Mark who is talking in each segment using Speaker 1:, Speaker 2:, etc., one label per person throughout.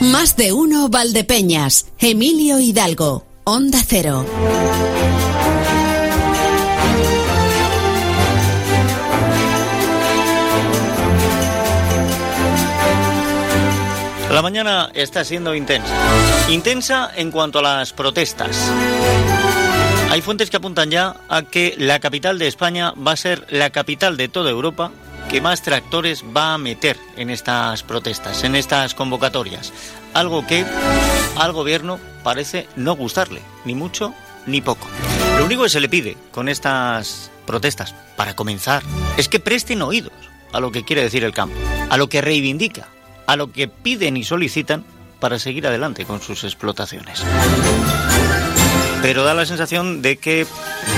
Speaker 1: Más de uno Valdepeñas, Emilio Hidalgo, Onda Cero.
Speaker 2: La mañana está siendo intensa. Intensa en cuanto a las protestas. Hay fuentes que apuntan ya a que la capital de España va a ser la capital de toda Europa que más tractores va a meter en estas protestas, en estas convocatorias. Algo que al gobierno parece no gustarle, ni mucho ni poco. Lo único que se le pide con estas protestas, para comenzar, es que presten oídos a lo que quiere decir el campo, a lo que reivindica, a lo que piden y solicitan para seguir adelante con sus explotaciones pero da la sensación de que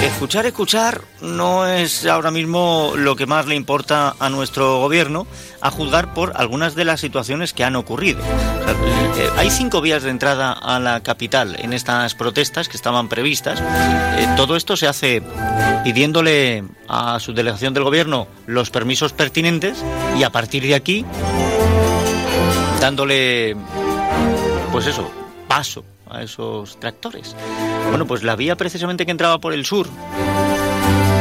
Speaker 2: escuchar, escuchar no es ahora mismo lo que más le importa a nuestro gobierno, a juzgar por algunas de las situaciones que han ocurrido. Eh, hay cinco vías de entrada a la capital en estas protestas que estaban previstas. Eh, todo esto se hace pidiéndole a su delegación del gobierno los permisos pertinentes y a partir de aquí dándole, pues eso, paso a esos tractores. Bueno, pues la vía precisamente que entraba por el sur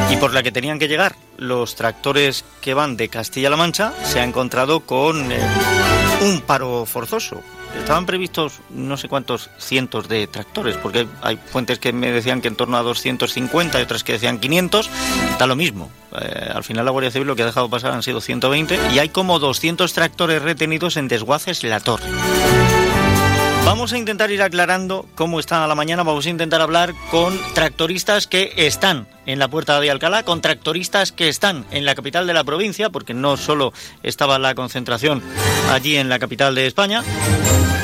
Speaker 2: y por la que tenían que llegar los tractores que van de Castilla-La Mancha se ha encontrado con eh, un paro forzoso. Estaban previstos no sé cuántos cientos de tractores, porque hay fuentes que me decían que en torno a 250 y otras que decían 500. Da lo mismo. Eh, al final la Guardia Civil lo que ha dejado pasar han sido 120 y hay como 200 tractores retenidos en Desguaces La Torre. Vamos a intentar ir aclarando cómo está la mañana. Vamos a intentar hablar con tractoristas que están en la puerta de Alcalá, con tractoristas que están en la capital de la provincia, porque no solo estaba la concentración allí en la capital de España.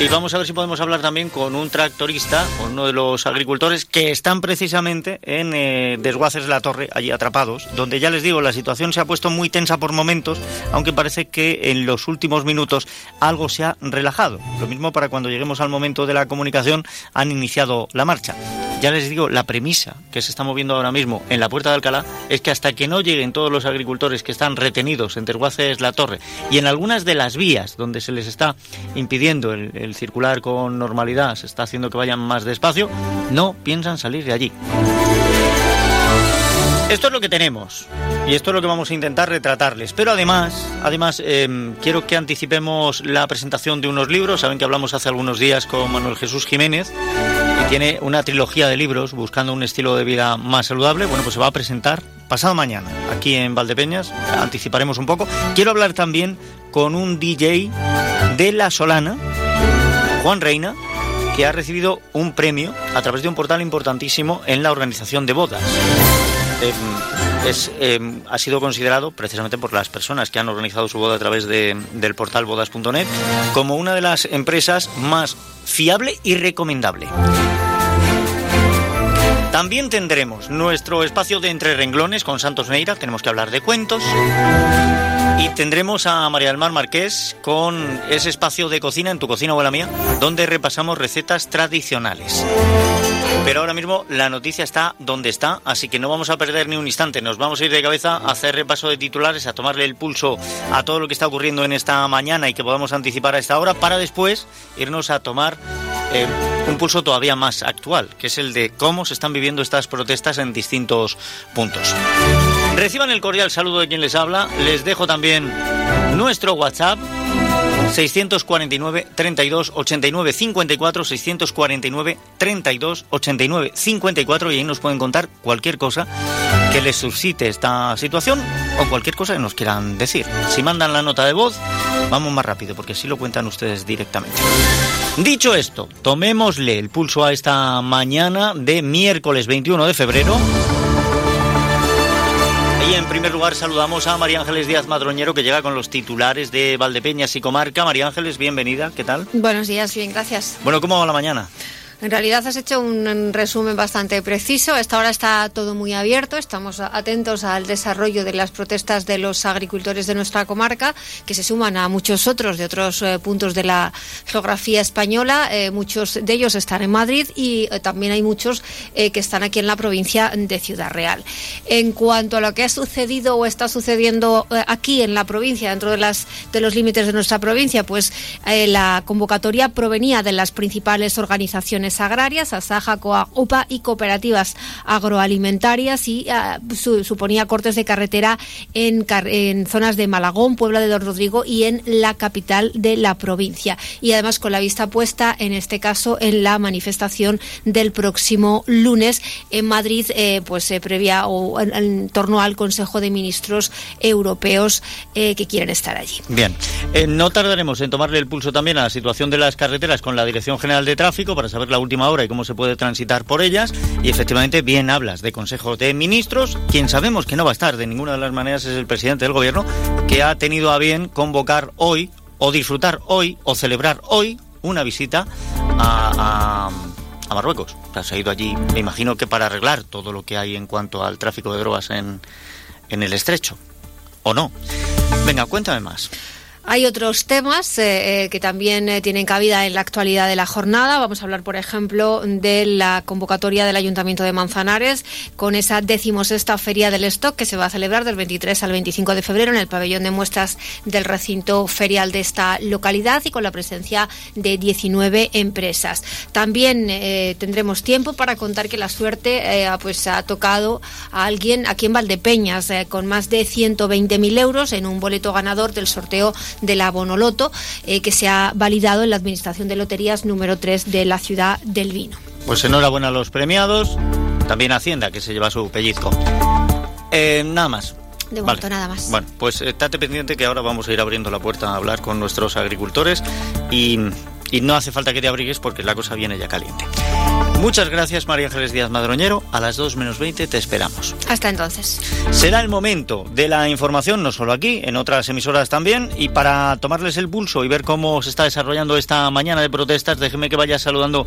Speaker 2: Y vamos a ver si podemos hablar también con un tractorista, con uno de los agricultores que están precisamente en eh, Desguaces de la Torre, allí atrapados, donde ya les digo, la situación se ha puesto muy tensa por momentos, aunque parece que en los últimos minutos algo se ha relajado. Lo mismo para cuando lleguemos al momento de la comunicación, han iniciado la marcha. Ya les digo, la premisa que se está moviendo ahora mismo la puerta de Alcalá es que hasta que no lleguen todos los agricultores que están retenidos en Desguaces la Torre y en algunas de las vías donde se les está impidiendo el el circular con normalidad se está haciendo que vayan más despacio, no piensan salir de allí. Esto es lo que tenemos y esto es lo que vamos a intentar retratarles. Pero además, además em, quiero que anticipemos la presentación de unos libros. Saben que hablamos hace algunos días con Manuel Jesús Jiménez y tiene una trilogía de libros buscando un estilo de vida más saludable. Bueno, pues se va a presentar pasado mañana aquí en Valdepeñas. Anticiparemos un poco. Quiero hablar también con un DJ de La Solana Juan Reina, que ha recibido un premio a través de un portal importantísimo en la organización de bodas. Em, ha sido considerado, precisamente por las personas que han organizado su boda a través del portal bodas.net, como una de las empresas más fiable y recomendable. También tendremos nuestro espacio de entre renglones con Santos Neira, tenemos que hablar de cuentos. Y tendremos a María del Mar Marqués con ese espacio de cocina en tu cocina o en la mía, donde repasamos recetas tradicionales. Pero ahora mismo la noticia está donde está, así que no vamos a perder ni un instante. Nos vamos a ir de cabeza a hacer repaso de titulares, a tomarle el pulso a todo lo que está ocurriendo en esta mañana y que podamos anticipar a esta hora, para después irnos a tomar eh, un pulso todavía más actual, que es el de cómo se están viviendo estas protestas en distintos puntos. Reciban el cordial saludo de quien les habla. Les dejo también nuestro WhatsApp 649 32 89 54 649 32 89 54 y ahí nos pueden contar cualquier cosa que les suscite esta situación o cualquier cosa que nos quieran decir. Si mandan la nota de voz, vamos más rápido porque así lo cuentan ustedes directamente. Dicho esto, tomémosle el pulso a esta mañana de miércoles 21 de febrero. Y en primer lugar saludamos a María Ángeles Díaz Madroñero que llega con los titulares de Valdepeñas y Comarca. María Ángeles, bienvenida, ¿qué tal?
Speaker 3: Buenos días, bien, gracias.
Speaker 2: Bueno, ¿cómo va la mañana?
Speaker 4: En realidad has hecho un resumen bastante preciso. Esta hora está todo muy abierto. Estamos atentos al desarrollo de las protestas de los agricultores de nuestra comarca, que se suman a muchos otros de otros eh, puntos de la geografía española. Eh, muchos de ellos están en Madrid y eh, también hay muchos que están aquí en la provincia de Ciudad Real. En cuanto a lo que ha sucedido o está sucediendo aquí en la provincia, dentro de, las, de los límites de nuestra provincia, pues la convocatoria provenía de las principales organizaciones agrarias, Asaja, Coa, UPA y cooperativas agroalimentarias y ah, suponía cortes de carretera en, en zonas de Malagón, Puebla de Don Rodrigo y en la capital de la provincia. Y además con la vista puesta, en este caso, en la manifestación del próximo lunes en Madrid, eh, pues se previa o en, torno al Consejo de Ministros Europeos eh, que quieren estar allí.
Speaker 2: Bien, eh, no tardaremos en tomarle el pulso también a la situación de las carreteras con la Dirección General de Tráfico para saber la última hora y cómo se puede transitar por ellas. Y efectivamente, bien hablas de Consejo de Ministros. Quien sabemos que no va a estar de ninguna de las maneras es el presidente del Gobierno, que ha tenido a bien convocar hoy, o disfrutar hoy, o celebrar hoy una visita a, Marruecos. se ha ido allí, me imagino que para arreglar todo lo que hay en cuanto al tráfico de drogas en, en el estrecho. ¿O no? Venga, cuéntame más.
Speaker 4: Hay otros temas eh, eh, que también eh, tienen cabida en la actualidad de la jornada. Vamos a hablar, por ejemplo, de la convocatoria del Ayuntamiento de Manzanares con esa decimosexta Feria del Stock que se va a celebrar del 23 al 25 de febrero en el pabellón de muestras del recinto ferial de esta localidad y con la presencia de 19 empresas. También tendremos tiempo para contar que la suerte pues ha tocado a alguien aquí en Valdepeñas con más de 120.000 euros en un boleto ganador del sorteo de la Bonoloto, eh, que se ha validado en la Administración de Loterías número 3 de la ciudad del Vino.
Speaker 2: Pues enhorabuena a los premiados, también Hacienda, que se lleva su pellizco. Eh, nada más.
Speaker 4: De momento nada más.
Speaker 2: Bueno, pues estate pendiente que ahora vamos a ir abriendo la puerta a hablar con nuestros agricultores y, y no hace falta que te abrigues porque la cosa viene ya caliente. Muchas gracias, María Ángeles Díaz Madroñero. A las 2 menos 20 te esperamos.
Speaker 4: Hasta entonces.
Speaker 2: Será el momento de la información, no solo aquí, en otras emisoras también. Y para tomarles el pulso y ver cómo se está desarrollando esta mañana de protestas, déjeme que vaya saludando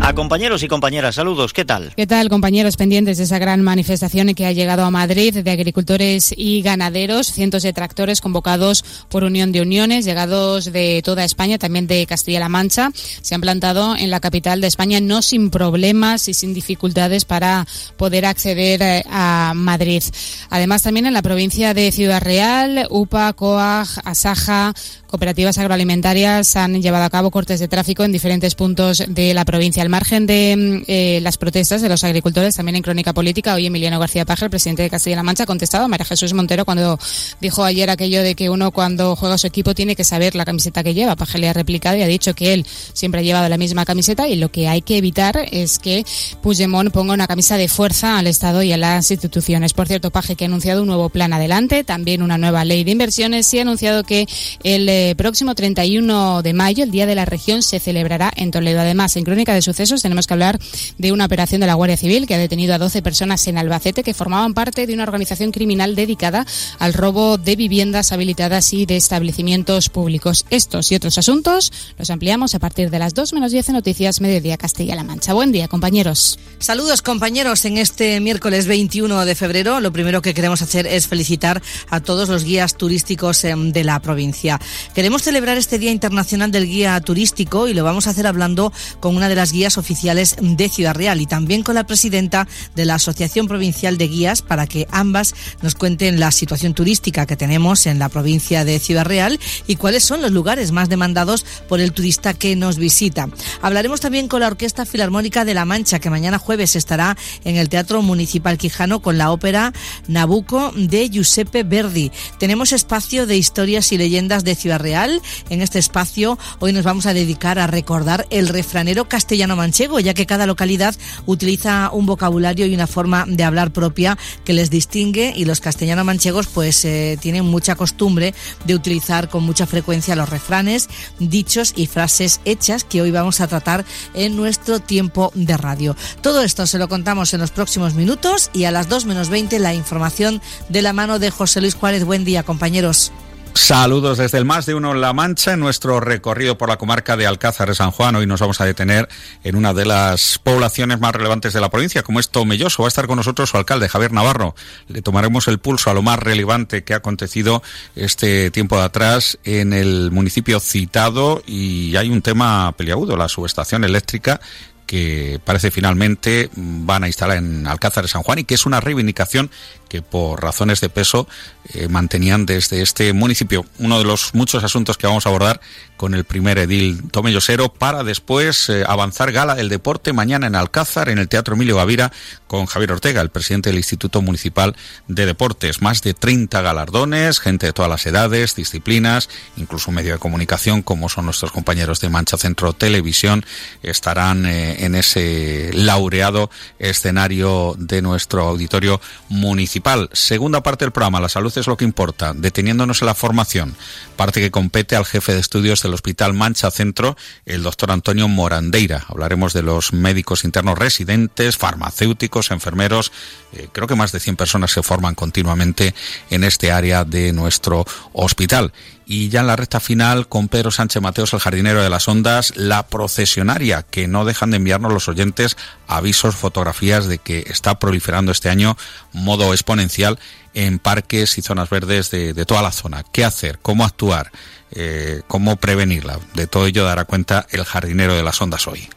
Speaker 2: a compañeros y compañeras. Saludos, ¿qué tal?
Speaker 5: ¿Qué tal, compañeros pendientes de esa gran manifestación que ha llegado a Madrid de agricultores y ganaderos? Cientos de tractores convocados por Unión de Uniones, llegados de toda España, también de Castilla-La Mancha, se han plantado en la capital de España, no sin problemas problemas y sin dificultades para poder acceder eh, a Madrid. Además, también en la provincia de Ciudad Real, UPA, COAG, Asaja, cooperativas agroalimentarias han llevado a cabo cortes de tráfico en diferentes puntos de la provincia. Al margen de mm, eh, las protestas de los agricultores, también en Crónica Política, hoy Emiliano García Paja, el presidente de Castilla-La Mancha, ha contestado a María Jesús Montero cuando dijo ayer aquello de que uno cuando juega su equipo tiene que saber la camiseta que lleva. Paja le ha replicado y ha dicho que él siempre ha llevado la misma camiseta y lo que hay que evitar es que Puigdemont ponga una camisa de fuerza al Estado y a las instituciones. Por cierto, Paje que ha anunciado un nuevo plan adelante, también una nueva ley de inversiones y ha anunciado que el eh, próximo 31 de mayo, el Día de la Región, se celebrará en Toledo. Además, en Crónica de Sucesos tenemos que hablar de una operación de la Guardia Civil que ha detenido a 12 personas en Albacete que formaban parte de una organización criminal dedicada al robo de viviendas habilitadas y de establecimientos públicos. Estos y otros asuntos los ampliamos a partir de las 2 menos 10 Noticias Mediodía Castilla-La Mancha. Buen día, compañeros.
Speaker 6: Saludos, compañeros. En este miércoles 21 de febrero, lo primero que queremos hacer es felicitar a todos los guías turísticos em, de la provincia. Queremos celebrar este Día Internacional del Guía Turístico y lo vamos a hacer hablando con una de las guías oficiales de Ciudad Real y también con la presidenta de la Asociación Provincial de Guías para que ambas nos cuenten la situación turística que tenemos en la provincia de Ciudad Real y cuáles son los lugares más demandados por el turista que nos visita. Hablaremos también con la Orquesta Filarmónica de La Mancha que mañana jueves estará en el Teatro Municipal Quijano con la ópera Nabucco de Giuseppe Verdi. Tenemos espacio de historias y leyendas de Ciudad En este espacio hoy nos vamos a dedicar a recordar el refranero castellano-manchego, ya que cada localidad utiliza un vocabulario y una forma de hablar propia que les distingue y los castellano-manchegos pues eh, tienen mucha costumbre de utilizar con mucha frecuencia los refranes, dichos y frases hechas que hoy vamos a tratar en nuestro tiempo de radio. Todo esto se lo contamos en los próximos minutos y a las 2 menos 20 la información de la mano de José Luis Juárez. Buen día, compañeros.
Speaker 7: Saludos desde el Más de Uno en La Mancha en nuestro recorrido por la comarca de Alcázar de San Juan. Hoy nos vamos a detener en una de las poblaciones más relevantes de la provincia, como es Tomelloso. Va a estar con nosotros su alcalde, Javier Navarro. Le tomaremos el pulso a lo más relevante que ha acontecido este tiempo de atrás en el municipio citado y hay un tema peliagudo, la subestación eléctrica que parece finalmente van a instalar en Alcázar de San Juan y que es una reivindicación que por razones de peso eh, mantenían desde este municipio. Uno de los muchos asuntos que vamos a abordar con el primer edil Tomellosero para después eh, avanzar gala del deporte mañana en Alcázar, en el Teatro Emilio Gavira, con Javier Ortega, el presidente del Instituto Municipal de Deportes. Más de 30 galardones, gente de todas las edades, disciplinas, incluso medio de comunicación como son nuestros compañeros de Mancha Centro Televisión, estarán eh, en ese laureado escenario de nuestro auditorio municipal Segunda parte del programa, la salud es lo que importa, deteniéndonos en la formación, parte que compete al jefe de estudios del Hospital Mancha Centro, el doctor Antonio Morandeira. Hablaremos de los médicos internos residentes, farmacéuticos, enfermeros. Eh, creo que más de 100 personas se forman continuamente en este área de nuestro hospital y ya en la recta final con Pedro Sánchez Mateos, el jardinero de las ondas, la procesionaria, que no dejan de enviarnos los oyentes avisos, fotografías de que está proliferando este año modo exponencial en parques y zonas verdes de, toda la zona. ¿Qué hacer? ¿Cómo actuar? Eh, ¿Cómo prevenirla? De todo ello dará cuenta el jardinero de las ondas hoy.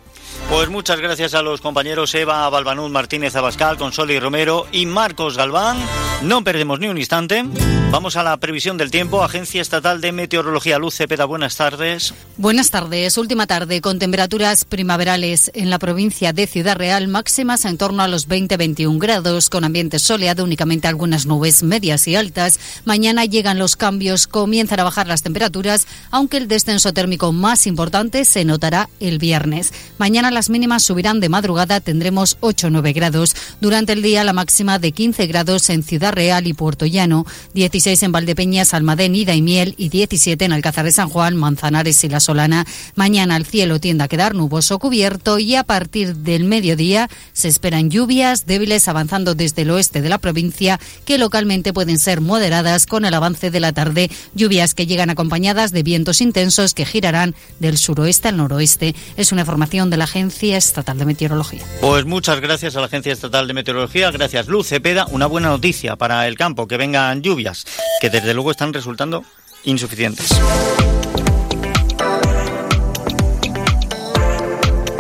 Speaker 2: Pues muchas gracias a los compañeros Eva Balbanud Martínez Abascal, Consoli Romero y Marcos Galván. No perdemos ni un instante. Vamos a la previsión del tiempo. Agencia Estatal de Meteorología Luz Cepeda, buenas tardes.
Speaker 8: Buenas tardes. Última tarde con temperaturas primaverales en la provincia de Ciudad Real, máximas en torno a los 20-21 grados, con ambiente soleado, únicamente algunas nubes medias y altas. Mañana llegan los cambios, comienzan a bajar las temperaturas, aunque el descenso térmico más importante se notará el viernes. Mañana las mínimas subirán de madrugada, tendremos 8 9 grados. Durante el día la máxima de 15 grados en Ciudad Real y Puerto Llano, 16 en Valdepeñas, Almadén, Ida y Miel y 17 en Alcázar de San Juan, Manzanares y La Solana. Mañana el cielo tiende a quedar nuboso cubierto y a partir del mediodía se esperan lluvias débiles avanzando desde el oeste de la provincia que localmente pueden ser moderadas con el avance de la tarde. Lluvias que llegan acompañadas de vientos intensos que girarán del suroeste al noroeste. Es una información de la agencia Estatal de Meteorología.
Speaker 2: Pues muchas gracias a la Agencia Estatal de Meteorología, gracias Luz Cepeda. Una buena noticia para el campo, que vengan lluvias, que desde luego están resultando insuficientes.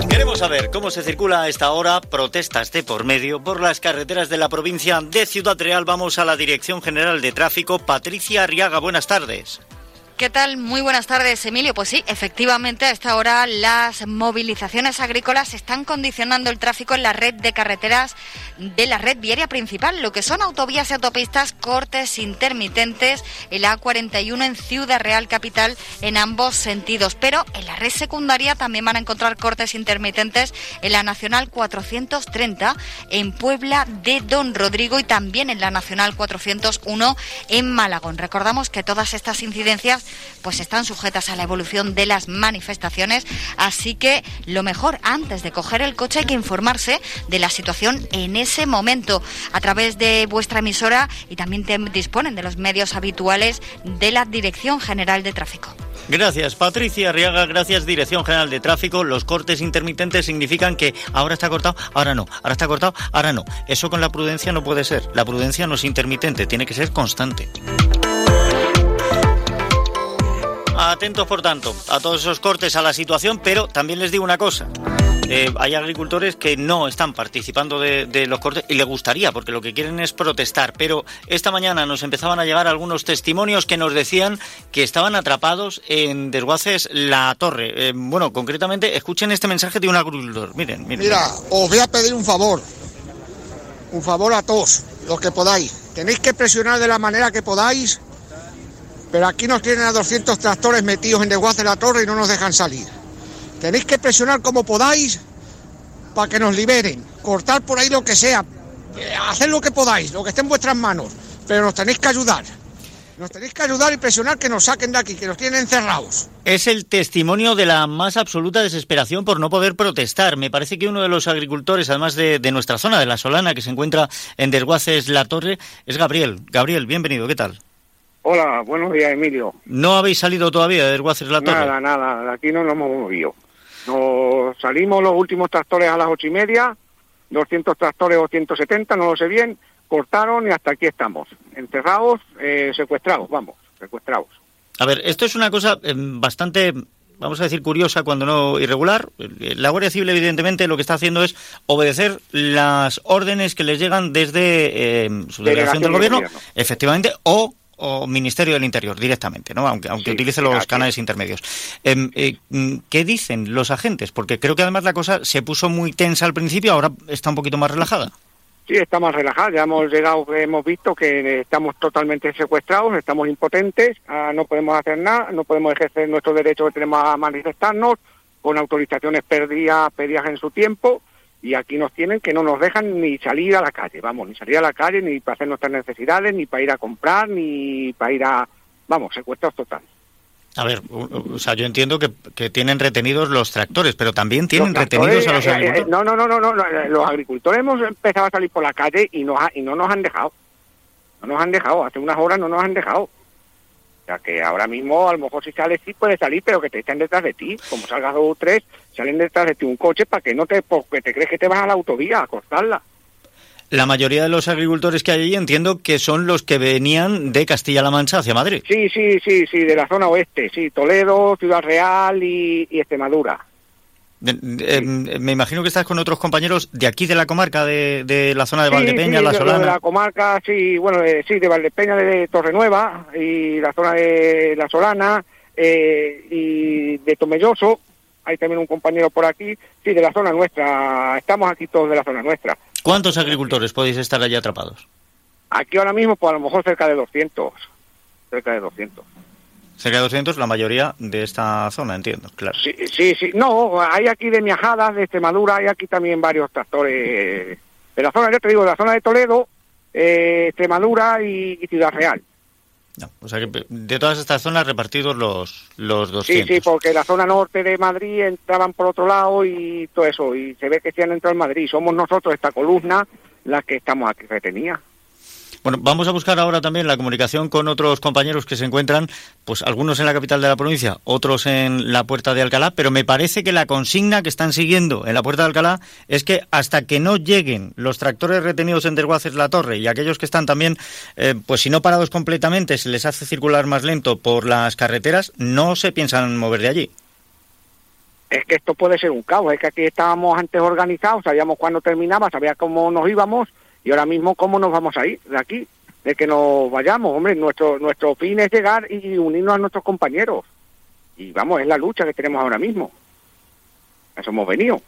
Speaker 2: Queremos saber cómo se circula a esta hora protestas de por medio por las carreteras de la provincia de Ciudad Real. Vamos a la Dirección General de Tráfico. Patricia Arriaga, buenas tardes.
Speaker 9: ¿Qué tal? Muy buenas tardes, Emilio. Pues sí, efectivamente, a esta hora las movilizaciones agrícolas están condicionando el tráfico en la red de carreteras de la red viaria principal, lo que son autovías y autopistas, cortes intermitentes, el A41 en Ciudad Real Capital en ambos sentidos. Pero en la red secundaria también van a encontrar cortes intermitentes en la Nacional 430 en Puebla de Don Rodrigo y también en la Nacional 401 en Malagón. Recordamos que todas estas incidencias pues están sujetas a la evolución de las manifestaciones, así que lo mejor antes de coger el coche hay que informarse de la situación en ese momento a través de vuestra emisora y también disponen de los medios habituales de la Dirección General de Tráfico.
Speaker 2: Gracias, Patricia Arriaga. Gracias, Dirección General de Tráfico. Los cortes intermitentes significan que ahora está cortado, ahora no. Ahora está cortado, ahora no. Eso con la prudencia no puede ser. La prudencia no es intermitente, tiene que ser constante. Atentos, por tanto, a todos esos cortes, a la situación, pero también les digo una cosa. Eh, hay agricultores que no están participando de, los cortes y les gustaría, porque lo que quieren es protestar. Pero esta mañana nos empezaban a llegar algunos testimonios que nos decían que estaban atrapados en Desguaces La Torre. Eh, bueno, concretamente, escuchen este mensaje de un agricultor. Miren, miren.
Speaker 10: Mira, os voy a pedir un favor. Un favor a todos, los que podáis. Tenéis que presionar de la manera que podáis pero aquí nos tienen a 200 tractores metidos en desguace de la torre y no nos dejan salir. Tenéis que presionar como podáis para que nos liberen, cortar por ahí lo que sea, eh, hacer lo que podáis, lo que esté en vuestras manos, pero nos tenéis que ayudar. Nos tenéis que ayudar y presionar que nos saquen de aquí, que nos tienen encerrados.
Speaker 2: Es el testimonio de la más absoluta desesperación por no poder protestar. Me parece que uno de los agricultores, además de, de nuestra zona, de la Solana, que se encuentra en Desguaces La Torre, es Gabriel. Gabriel, bienvenido, ¿qué tal?
Speaker 10: Hola, buenos días, Emilio.
Speaker 2: ¿No habéis salido todavía de Desguaces La Torre?
Speaker 10: Nada, nada, de aquí no nos hemos movido. Nos salimos los últimos tractores a las ocho y media, 200 tractores o 170, no lo sé bien, cortaron y hasta aquí estamos. Encerrados, eh, secuestrados, vamos, secuestrados.
Speaker 2: A ver, esto es una cosa eh, bastante, vamos a decir, curiosa, cuando no irregular. La Guardia Civil, evidentemente, lo que está haciendo es obedecer las órdenes que les llegan desde eh, su delegación
Speaker 10: Delegación
Speaker 2: del
Speaker 10: del
Speaker 2: gobierno,
Speaker 10: gobierno.
Speaker 2: efectivamente, o, o Ministerio del Interior, directamente, ¿no? Aunque, aunque
Speaker 10: Sí,
Speaker 2: utilice los canales intermedios. Em, eh, mm, ¿Qué dicen los agentes? Porque creo que además la cosa se puso muy tensa al principio, ahora está un poquito más relajada.
Speaker 10: Sí, estamos relajados, ya hemos llegado, hemos visto que estamos totalmente secuestrados, estamos impotentes, ah, no podemos hacer nada, no podemos ejercer nuestro derecho que tenemos a manifestarnos, con autorizaciones perdidas, pedidas en su tiempo, y aquí nos tienen que no nos dejan ni salir a la calle, vamos, ni salir a la calle, ni para hacer nuestras necesidades, ni para ir a comprar, ni para ir a, vamos, secuestrados total.
Speaker 2: A ver, o, sea, yo entiendo que, que tienen retenidos los tractores, pero también tienen retenidos a los
Speaker 10: eh, eh,
Speaker 2: agricultores.
Speaker 10: no, no, no, no, no, no, eh, los agricultores hemos empezado a salir por la calle y, nos ha- y no nos han dejado. No nos han dejado, hace unas horas no nos han dejado. O sea que ahora mismo, a lo mejor si sales sí puedes salir, pero que te estén detrás de ti. Como salgas dos o tres, salen detrás de ti un coche para que no te, porque te crees que te vas a la autovía a cortarla.
Speaker 2: La mayoría de los agricultores que hay allí entiendo que son los que venían de Castilla-La Mancha hacia Madrid.
Speaker 10: Sí, sí, sí, sí, de la zona oeste, sí, Toledo, Ciudad Real y, y Extremadura.
Speaker 2: De- de- em, me imagino que estás con otros compañeros de aquí de la comarca, de, de la zona de
Speaker 10: Sí,
Speaker 2: Valdepeña,
Speaker 10: sí,
Speaker 2: La Solana.
Speaker 10: De la comarca, sí, bueno, de, sí, de Valdepeña, de Torrenueva y la zona de La Solana eh, y de Tomelloso. Hay también un compañero por aquí, sí, de la zona nuestra. Estamos aquí todos de la zona nuestra.
Speaker 2: ¿Cuántos agricultores podéis estar allí atrapados?
Speaker 10: Aquí ahora mismo, pues a lo mejor cerca de 200. Cerca de 200.
Speaker 2: Cerca de 200, la mayoría de esta zona, entiendo, claro.
Speaker 10: Sí, sí, sí. No, hay aquí de Miajadas, de Extremadura, hay aquí también varios tractores. De la zona, yo te digo, de la zona de Toledo, eh, Extremadura y, y Ciudad Real.
Speaker 2: No, o sea que de todas estas zonas repartidos los, los
Speaker 10: Sí,
Speaker 2: 200.
Speaker 10: sí, porque la zona norte de Madrid entraban por otro lado y todo eso, y se ve que se han entrado en Madrid. Somos nosotros, esta columna, las que estamos aquí retenidas.
Speaker 2: Bueno, vamos a buscar ahora también la comunicación con otros compañeros que se encuentran, pues algunos en la capital de la provincia, otros en la puerta de Alcalá, pero me parece que la consigna que están siguiendo en la puerta de Alcalá es que hasta que no lleguen los tractores retenidos en Desguaces La Torre y aquellos que están también, eh, pues si no parados completamente, se les hace circular más lento por las carreteras, no se piensan mover de allí.
Speaker 10: Es que esto puede ser un caos, es que aquí estábamos antes organizados, sabíamos cuándo terminaba, sabíamos cómo nos íbamos y ahora mismo cómo nos vamos a ir de aquí, de que nos vayamos. Hombre, nuestro, nuestro fin es llegar y unirnos a nuestros compañeros. Y vamos, es la lucha que tenemos ahora mismo. A Eso hemos venido.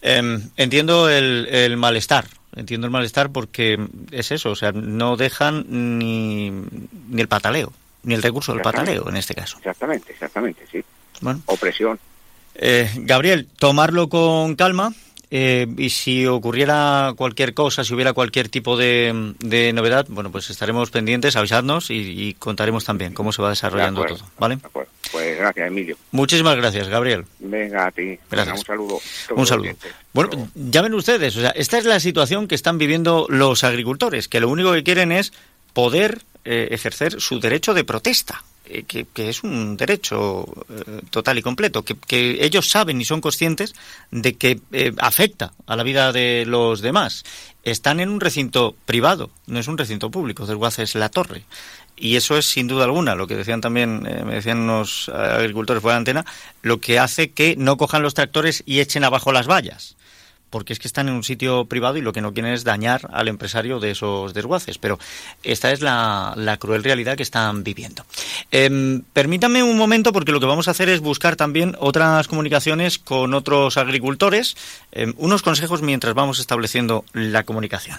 Speaker 2: Eh, entiendo el, el malestar, entiendo el malestar porque es eso, o sea, no dejan ni, ni el pataleo, ni el recurso del pataleo en este caso.
Speaker 10: Exactamente, exactamente, sí.
Speaker 2: Bueno,
Speaker 10: Opresión.
Speaker 2: eh, Gabriel, tomarlo con calma. Eh, y si ocurriera cualquier cosa, si hubiera cualquier tipo de, de novedad, bueno, pues estaremos pendientes, avisadnos y, y contaremos también cómo se va desarrollando
Speaker 10: De acuerdo.
Speaker 2: todo, ¿vale?
Speaker 10: De acuerdo. Pues gracias, Emilio.
Speaker 2: Muchísimas gracias, Gabriel.
Speaker 10: Venga, a ti. Venga,
Speaker 2: Gracias.
Speaker 10: un saludo.
Speaker 2: Un saludo. Bueno, ya ven ustedes, o sea, esta es la situación que están viviendo los agricultores, que lo único que quieren es poder eh, ejercer su derecho de protesta, que, que es un derecho eh, total y completo, que, ellos saben y son conscientes de que eh, afecta a la vida de los demás. Están en un recinto privado, no es un recinto público, Desguace es la torre. Y eso es sin duda alguna, lo que decían también, eh, me decían unos eh, agricultores fuera de antena, lo que hace que no cojan los tractores y echen abajo las vallas. Porque es que están en un sitio privado y lo que no quieren es dañar al empresario de esos desguaces. Pero esta es la, cruel realidad que están viviendo. Em, permítanme un momento porque lo que vamos a hacer es buscar también otras comunicaciones con otros agricultores, em, unos consejos mientras vamos estableciendo la comunicación.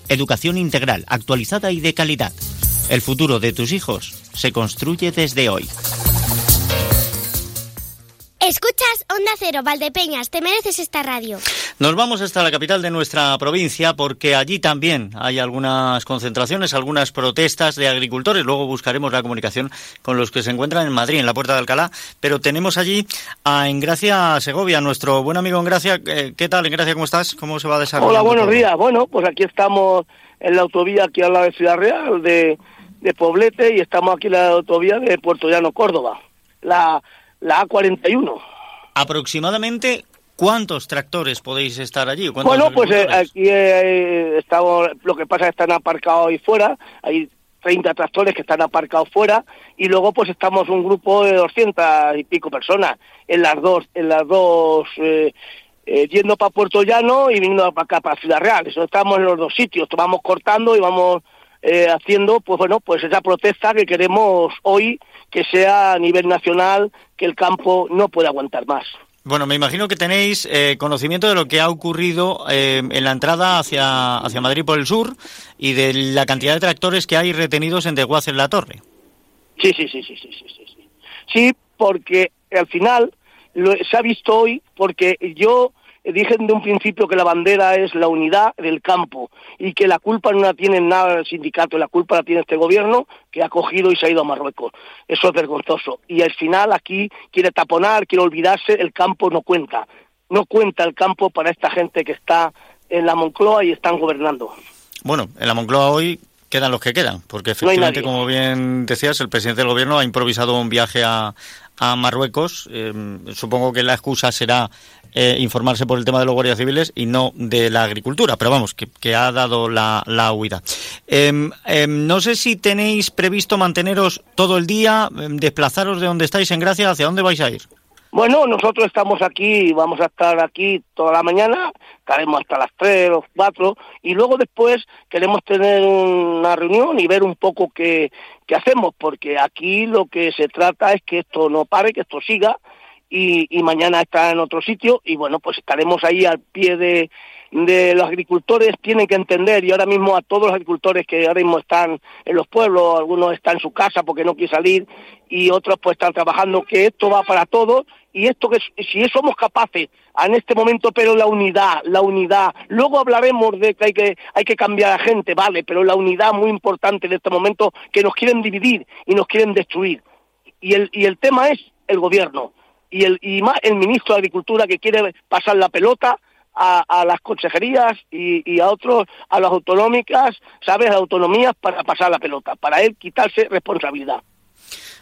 Speaker 2: educación integral, actualizada y de calidad. El futuro de tus hijos se construye desde hoy.
Speaker 11: Escuchas Onda Cero, Valdepeñas, te mereces esta radio.
Speaker 2: Nos vamos hasta la capital de nuestra provincia porque allí también hay algunas concentraciones, algunas protestas de agricultores. Luego buscaremos la comunicación con los que se encuentran en Madrid, en la Puerta de Alcalá. Pero tenemos allí a Engracia Segovia, nuestro buen amigo Engracia. Eh, ¿Qué tal, Engracia? ¿Cómo estás? ¿Cómo se va a desarrollar?
Speaker 12: Hola, buenos días. Bueno, pues aquí estamos en la autovía aquí al lado de Ciudad Real, de, de Poblete, y estamos aquí en la autovía de Puerto Llano, Córdoba. La la A41.
Speaker 2: Aproximadamente, ¿cuántos tractores podéis estar allí?
Speaker 12: Bueno, pues eh, aquí eh, estamos, lo que pasa es que están aparcados ahí fuera, hay 30 tractores que están aparcados fuera y luego pues estamos un grupo de 200 y pico personas en las dos, en las dos, eh, yendo para Puerto Llano y viniendo para acá, para Ciudad Real. Eso estamos en los dos sitios, vamos cortando y vamos haciendo, pues bueno, pues esa protesta que queremos hoy que sea a nivel nacional, que el campo no puede aguantar más.
Speaker 2: Bueno, me imagino que tenéis eh, conocimiento de lo que ha ocurrido eh, en la entrada hacia, hacia Madrid por el sur y de la cantidad de tractores que hay retenidos en Deguaz en la Torre.
Speaker 12: Sí, sí, sí, sí, sí, sí, sí. Sí, porque al final lo, se ha visto hoy, porque yo dije de un principio que la bandera es la unidad del campo y que la culpa no la tiene nada el sindicato, la culpa la tiene este gobierno que ha cogido y se ha ido a Marruecos. Eso es vergonzoso. Y al final aquí quiere taponar, quiere olvidarse, el campo no cuenta. No cuenta el campo para esta gente que está en la Moncloa y están gobernando.
Speaker 2: Bueno, en la Moncloa hoy quedan los que quedan, porque efectivamente, como bien decías, el presidente del gobierno ha improvisado un viaje a, a Marruecos. Eh, supongo que la excusa será eh, informarse por el tema de los guardias civiles y no de la agricultura, pero vamos, que, ha dado la, la huida. Em, em, no sé si tenéis previsto manteneros todo el día, em, desplazaros de donde estáis en Gracia, ¿hacia dónde vais a ir?
Speaker 12: Bueno, nosotros estamos aquí, vamos a estar aquí toda la mañana, estaremos hasta las 3 o 4 y luego después queremos tener una reunión y ver un poco qué, qué hacemos, porque aquí lo que se trata es que esto no pare, que esto siga y, mañana está en otro sitio y bueno, pues estaremos ahí al pie de, de los agricultores tienen que entender y ahora mismo a todos los agricultores que ahora mismo están en los pueblos, algunos están en su casa porque no quieren salir y otros pues están trabajando que esto va para todos y esto que si somos capaces en este momento pero la unidad, la unidad, luego hablaremos de que hay que hay que cambiar a gente, vale, pero la unidad muy importante en este momento que nos quieren dividir y nos quieren destruir. Y el y el tema es el gobierno y, el, y más el ministro de Agricultura que quiere pasar la pelota a, a las consejerías y, y, a otros, a las autonómicas, ¿sabes? Autonomías para pasar la pelota, para él quitarse responsabilidad.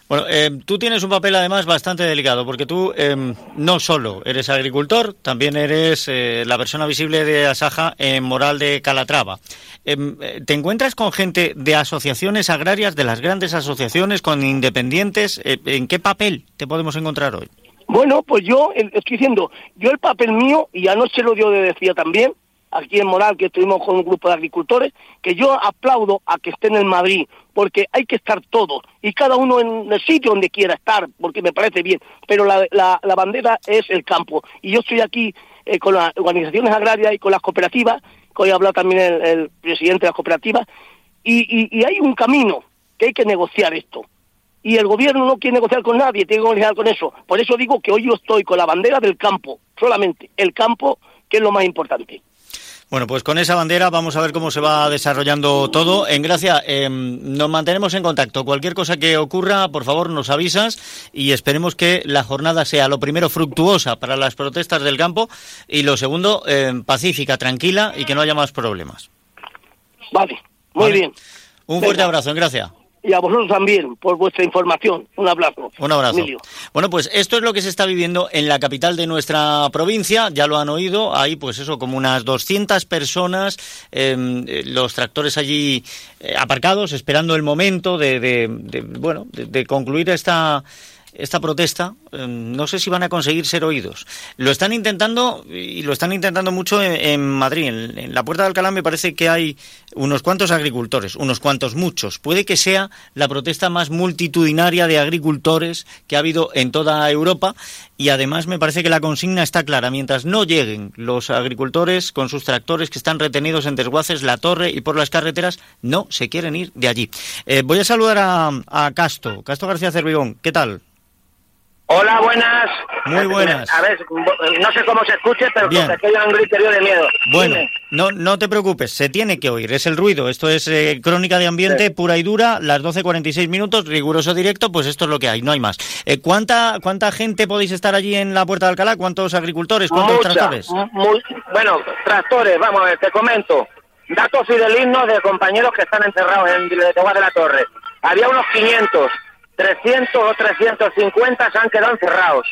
Speaker 2: Bueno, eh, tú tienes un papel además bastante delicado, porque tú eh, no solo eres agricultor, también eres eh, la persona visible de Asaja en Moral de Calatrava. Eh, ¿Te encuentras con gente de asociaciones agrarias, de las grandes asociaciones, con independientes? ¿En qué papel te podemos encontrar hoy?
Speaker 12: Bueno, pues yo estoy diciendo, yo el papel mío, y anoche lo yo decía también, aquí en Moral, que estuvimos con un grupo de agricultores, que yo aplaudo a que estén en Madrid, porque hay que estar todos, y cada uno en el sitio donde quiera estar, porque me parece bien, pero la, la, la bandera es el campo. Y yo estoy aquí eh, con las organizaciones agrarias y con las cooperativas, que hoy ha hablado también el, presidente de las cooperativas, y, y, y hay un camino que hay que negociar esto y el gobierno no quiere negociar con nadie, tiene que negociar con eso. Por eso digo que hoy yo estoy con la bandera del campo, solamente el campo, que es lo más importante.
Speaker 2: Bueno, pues con esa bandera vamos a ver cómo se va desarrollando todo. En Gracia, eh, nos mantenemos en contacto. Cualquier cosa que ocurra, por favor, nos avisas y esperemos que la jornada sea lo primero fructuosa para las protestas del campo y lo segundo eh, pacífica, tranquila y que no haya más problemas.
Speaker 12: Vale, muy
Speaker 2: Vale.
Speaker 12: bien.
Speaker 2: Un fuerte abrazo en Gracia.
Speaker 12: Y a vosotros también por vuestra información. Un abrazo.
Speaker 2: Un abrazo.
Speaker 12: Emilio.
Speaker 2: Bueno, pues esto es lo que se está viviendo en la capital de nuestra provincia, ya lo han oído, hay pues eso, como unas 200 personas, eh, eh, los tractores allí eh, aparcados, esperando el momento de, de- de, bueno, de, de concluir esta esta protesta, eh, no sé si van a conseguir ser oídos. Lo están intentando y lo están intentando mucho en, Madrid. En, en la Puerta de Alcalá me parece que hay unos cuantos agricultores, unos cuantos muchos. Puede que sea la protesta más multitudinaria de agricultores que ha habido en toda Europa y además me parece que la consigna está clara. Mientras no lleguen los agricultores con sus tractores que están retenidos en desguaces, la torre y por las carreteras, no se quieren ir de allí. Eh, voy a saludar a, a Casto, Casto García Cervigón. ¿Qué tal?
Speaker 13: Hola, buenas.
Speaker 2: Muy buenas.
Speaker 13: A ver, no sé cómo se escuche, pero
Speaker 2: Bien.
Speaker 13: hay un griterío de miedo.
Speaker 2: Bueno,
Speaker 13: Dime.
Speaker 2: no, no te preocupes, se tiene que oír, es el ruido. Esto es eh, crónica de ambiente pura y dura, las 12.46 minutos, riguroso directo, pues esto es lo que hay, no hay más. Eh, ¿cuánta, ¿Cuánta gente podéis estar allí en la Puerta de Alcalá? ¿Cuántos agricultores? ¿Cuántos
Speaker 13: Mucha,
Speaker 2: tractores?
Speaker 13: muy- bueno, tractores, vamos a ver, te comento. Datos fidelignos de compañeros que están encerrados en Villanueva de la Torre. Había unos 500, 300 o 350 se han quedado encerrados.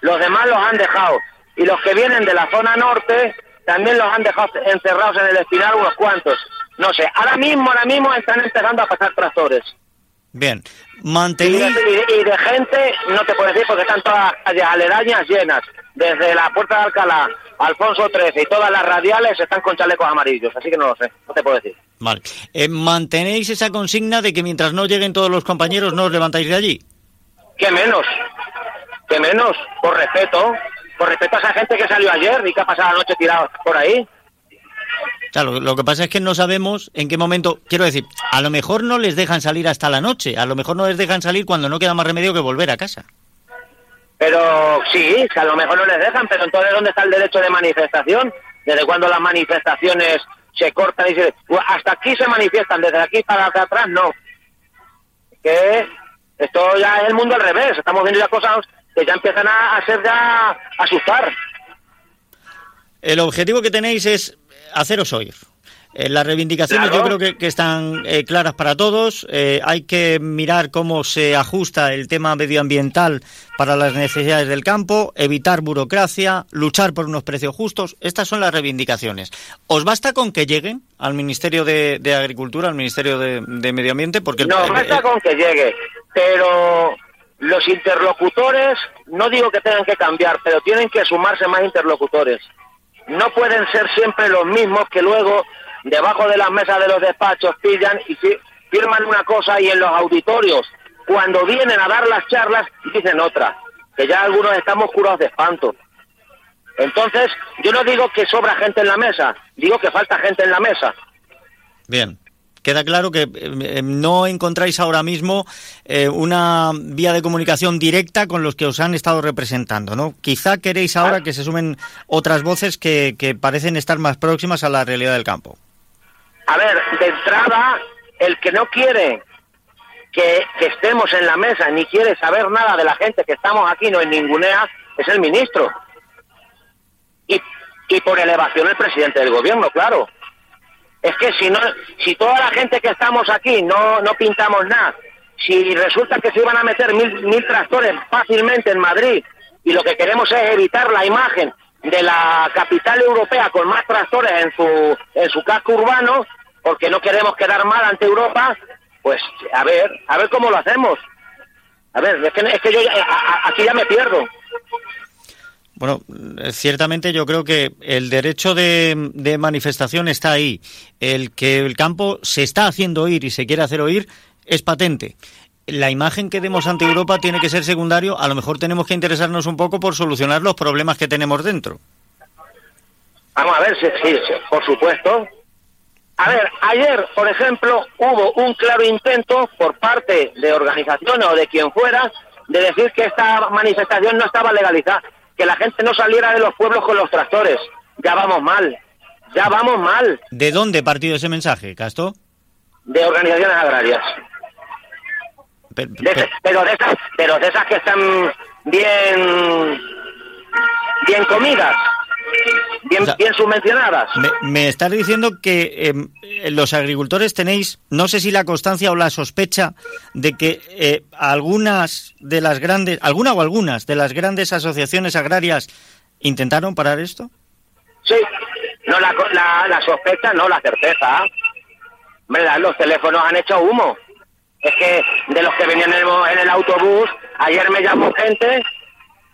Speaker 13: Los demás los han dejado. Y los que vienen de la zona norte también los han dejado encerrados en el espiral unos cuantos. No sé, ahora mismo, ahora mismo están empezando a pasar tractores.
Speaker 2: Bien,
Speaker 13: Y de,
Speaker 2: mantenéis...
Speaker 13: y- y de gente, no te puedo decir porque están todas las calles aledañas llenas. Desde la Puerta de Alcalá, Alfonso XIII y todas las radiales están con chalecos amarillos. Así que no lo sé, no te puedo decir.
Speaker 2: Vale. Eh, ¿Mantenéis esa consigna de que mientras no lleguen todos los compañeros no os levantáis de allí?
Speaker 13: ¿Qué menos? ¿Qué menos? Por respeto. Por respeto a esa gente que salió ayer y que ha pasado la noche tirado por ahí.
Speaker 2: Claro, lo que pasa es que no sabemos en qué momento, quiero decir, a lo mejor no les dejan salir hasta la noche, a lo mejor no les dejan salir cuando no queda más remedio que volver a casa.
Speaker 13: Pero sí, que a lo mejor no les dejan, pero entonces ¿dónde está el derecho de manifestación? ¿Desde cuándo las manifestaciones se cortan y se... Hasta aquí se manifiestan, desde aquí para acá atrás no. Que esto ya es el mundo al revés, estamos viendo ya cosas que ya empiezan a, ser ya asustar.
Speaker 2: El objetivo que tenéis es haceros oír. Eh, las reivindicaciones
Speaker 13: Claro.
Speaker 2: yo creo que, que están eh, claras para todos. Eh, hay que mirar cómo se ajusta el tema medioambiental para las necesidades del campo, evitar burocracia, luchar por unos precios justos. Estas son las reivindicaciones. ¿Os basta con que lleguen al Ministerio de, de Agricultura, al Ministerio de, de Medio Ambiente? Porque
Speaker 13: No,
Speaker 2: el-
Speaker 13: basta con que llegue, pero los interlocutores, no digo que tengan que cambiar, pero tienen que sumarse más interlocutores. No pueden ser siempre los mismos que luego debajo de las mesas de los despachos pillan y fi- firman una cosa y en los auditorios, cuando vienen a dar las charlas, dicen otra, que ya algunos estamos curados de espanto. Entonces, yo no digo que sobra gente en la mesa, digo que falta gente en la mesa.
Speaker 2: Bien. Queda claro que eh, eh, no encontráis ahora mismo eh, una vía de comunicación directa con los que os han estado representando, ¿no? Quizá queréis ahora que se sumen otras voces que, que parecen estar más próximas a la realidad del campo.
Speaker 13: A ver, de entrada, el que no quiere que, estemos en la mesa ni quiere saber nada de la gente que estamos aquí, no en ningunea, es el ministro. Y, y por elevación el presidente del gobierno, claro. Es que si no, si toda la gente que estamos aquí no, no pintamos nada, si resulta que se iban a meter mil, mil tractores fácilmente en Madrid y lo que queremos es evitar la imagen de la capital europea con más tractores en su, en su casco urbano, porque no queremos quedar mal ante Europa, pues a ver, a ver cómo lo hacemos. A ver, es que, es que yo ya- a- aquí ya me pierdo.
Speaker 2: Bueno, eh, ciertamente yo creo que el derecho de, de, manifestación está ahí. El que el campo se está haciendo oír y se quiere hacer oír es patente. La imagen que demos ante Europa tiene que ser secundario. A lo mejor tenemos que interesarnos un poco por solucionar los problemas que tenemos dentro.
Speaker 13: Vamos a ver, sí, sí por supuesto. A ver, ayer, por ejemplo, hubo un claro intento por parte de organizaciones o de quien fuera de decir que esta manifestación no estaba legalizada que la gente no saliera de los pueblos con los tractores. Ya vamos mal, ya vamos mal.
Speaker 2: ¿De dónde partido ese mensaje, Casto?
Speaker 13: De organizaciones agrarias. Pero, pero, de esas, pero de esas que están bien, bien comidas, bien, bien subvencionadas.
Speaker 2: Me, me, estás diciendo que eh, los agricultores tenéis, no sé si la constancia o la sospecha de que eh, algunas de las grandes, alguna o algunas de las grandes asociaciones agrarias intentaron parar esto.
Speaker 13: Sí, no la, la, la sospecha, no la certeza. ¿Verdad? Los teléfonos han hecho humo. Es que de los que venían en el, en el autobús, ayer me llamó gente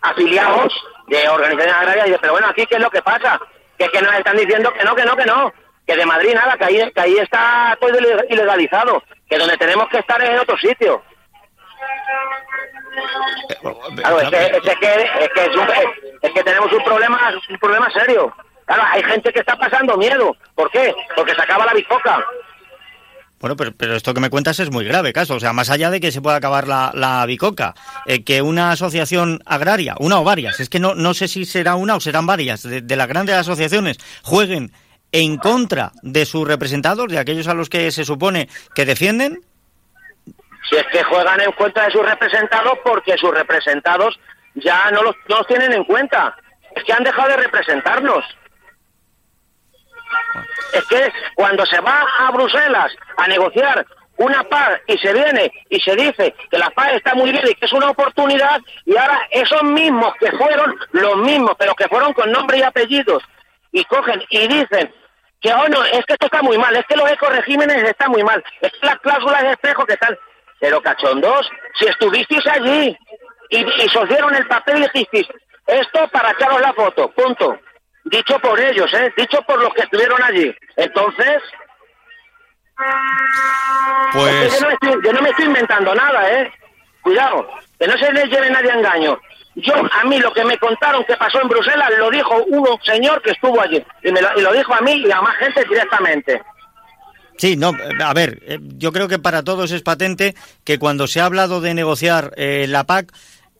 Speaker 13: afiliados de organizaciones agrarias y dice, pero bueno, aquí qué es lo que pasa, que es que nos están diciendo que no, que no, que no, que de Madrid nada, que ahí, que ahí está todo ilegalizado, que donde tenemos que estar es en otro sitio. Claro, es que, es que, es que, es un, es que tenemos un problema, un problema serio. Claro, hay gente que está pasando miedo. ¿Por qué? Porque se acaba la bicoca.
Speaker 2: Bueno, pero, pero, esto que me cuentas es muy grave, caso. O sea, más allá de que se pueda acabar la, bicoca, eh, que una asociación agraria, una o varias, es que no, no sé si será una o serán varias, de, de las grandes asociaciones, jueguen en contra de sus representados, de aquellos a los que se supone que defienden.
Speaker 13: Si es que juegan en contra de sus representados porque sus representados ya no los, no los tienen en cuenta. Es que han dejado de representarnos. Es que cuando se va a Bruselas a negociar una paz y se viene y se dice que la paz está muy bien y que es una oportunidad y ahora esos mismos que fueron los mismos, pero que fueron con nombre y apellidos y cogen y dicen que oh es que esto está muy mal, es que los ecoregímenes están muy mal, es que las cláusulas de espejo que tal. Pero cachondos, si estuvisteis allí y, y el papel y dijisteis, esto para echaros la foto, punto dicho por ellos, ¿eh? dicho por los que estuvieron allí. Entonces,
Speaker 2: pues...
Speaker 13: yo, no estoy, yo, no me estoy, inventando nada, ¿eh? Cuidado, que no se les lleve nadie a engaño. Yo, a mí lo que me contaron que pasó en Bruselas, lo dijo un señor que estuvo allí. Y, me lo, y lo dijo a mí y a más gente directamente.
Speaker 2: Sí, no, a ver, eh, yo creo que para todos es patente que cuando se ha hablado de negociar eh, la PAC,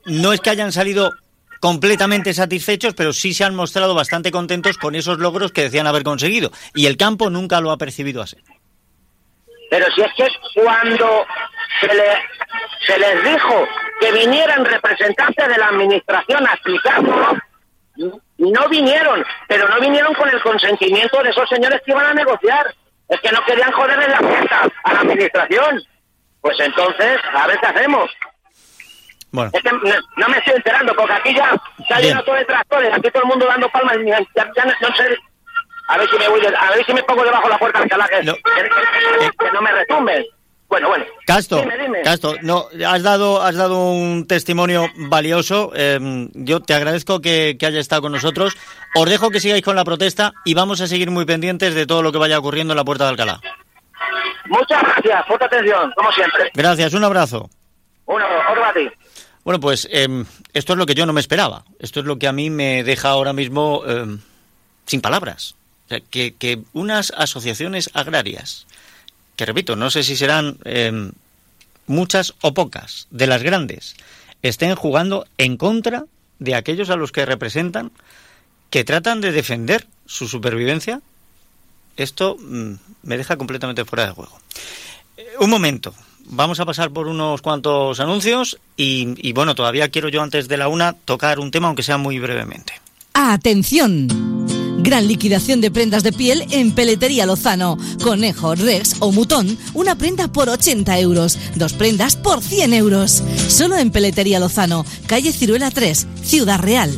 Speaker 2: no es que hayan salido completamente satisfechos, pero sí se han mostrado bastante contentos con esos logros que decían haber conseguido. Y el campo nunca lo ha percibido así.
Speaker 13: Pero si es que cuando se, le, se les dijo que vinieran representantes de la administración a explicarlo, no vinieron, pero no vinieron con el consentimiento de esos señores que iban a negociar. Es que no querían joderle la puerta a la administración. Pues entonces, a ver qué hacemos.
Speaker 2: Bueno.
Speaker 13: Es que no, no, me estoy enterando, porque aquí ya ha llenado todo de tractores, aquí todo el mundo dando palmas, ya, ya no, no, sé... A ver si me voy, a ver si me pongo debajo de la puerta del calaje, no. que, que, que, no me retumbe. Bueno, bueno.
Speaker 2: Casto,
Speaker 13: dime, dime.
Speaker 2: Casto, no, has dado, has dado un testimonio valioso. Eh, yo te agradezco que, que haya estado con nosotros. Os dejo que sigáis con la protesta y vamos a seguir muy pendientes de todo lo que vaya ocurriendo en la Puerta de Alcalá.
Speaker 13: Muchas gracias, puta atención, como siempre.
Speaker 2: Gracias, un abrazo.
Speaker 13: Un abrazo, a ti.
Speaker 2: Bueno, pues eh, esto es lo que yo no me esperaba. Esto es lo que a mí me deja ahora mismo eh, sin palabras. O sea, que, que, unas asociaciones agrarias, que repito, no sé si serán eh, muchas o pocas, de las grandes, estén jugando en contra de aquellos a los que representan, que tratan de defender su supervivencia, esto mmm, me deja completamente fuera de juego. Un momento, vamos a pasar por unos cuantos anuncios y, bueno, todavía quiero yo antes de la una tocar un tema, aunque sea muy brevemente.
Speaker 6: ¡Atención! Gran liquidación de prendas de piel en Peletería Lozano. Conejo, Rex o Mutón, una prenda por 80 euros, dos prendas por 100 euros. Solo en Peletería Lozano, calle Ciruela 3, Ciudad Real.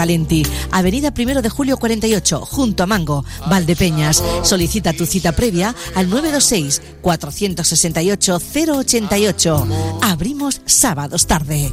Speaker 6: Avenida Primero de Julio 48, junto a Mango, Valdepeñas. Solicita tu cita previa al 926 468 088. Abrimos sábados tarde.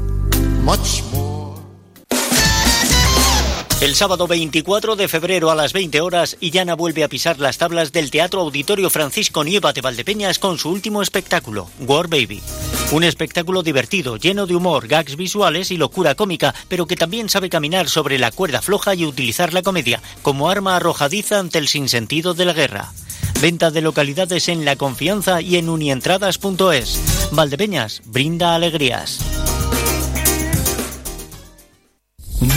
Speaker 2: El sábado 24 de febrero a las 20 horas, Illana vuelve a pisar las tablas del Teatro Auditorio Francisco Nieva de Valdepeñas con su último espectáculo, War Baby. Un espectáculo divertido, lleno de humor, gags visuales y locura cómica, pero que también sabe caminar sobre la cuerda floja y utilizar la comedia como arma arrojadiza ante el sinsentido de la guerra. Venta de localidades en La Confianza y en unientradas.es. Valdepeñas, brinda alegrías.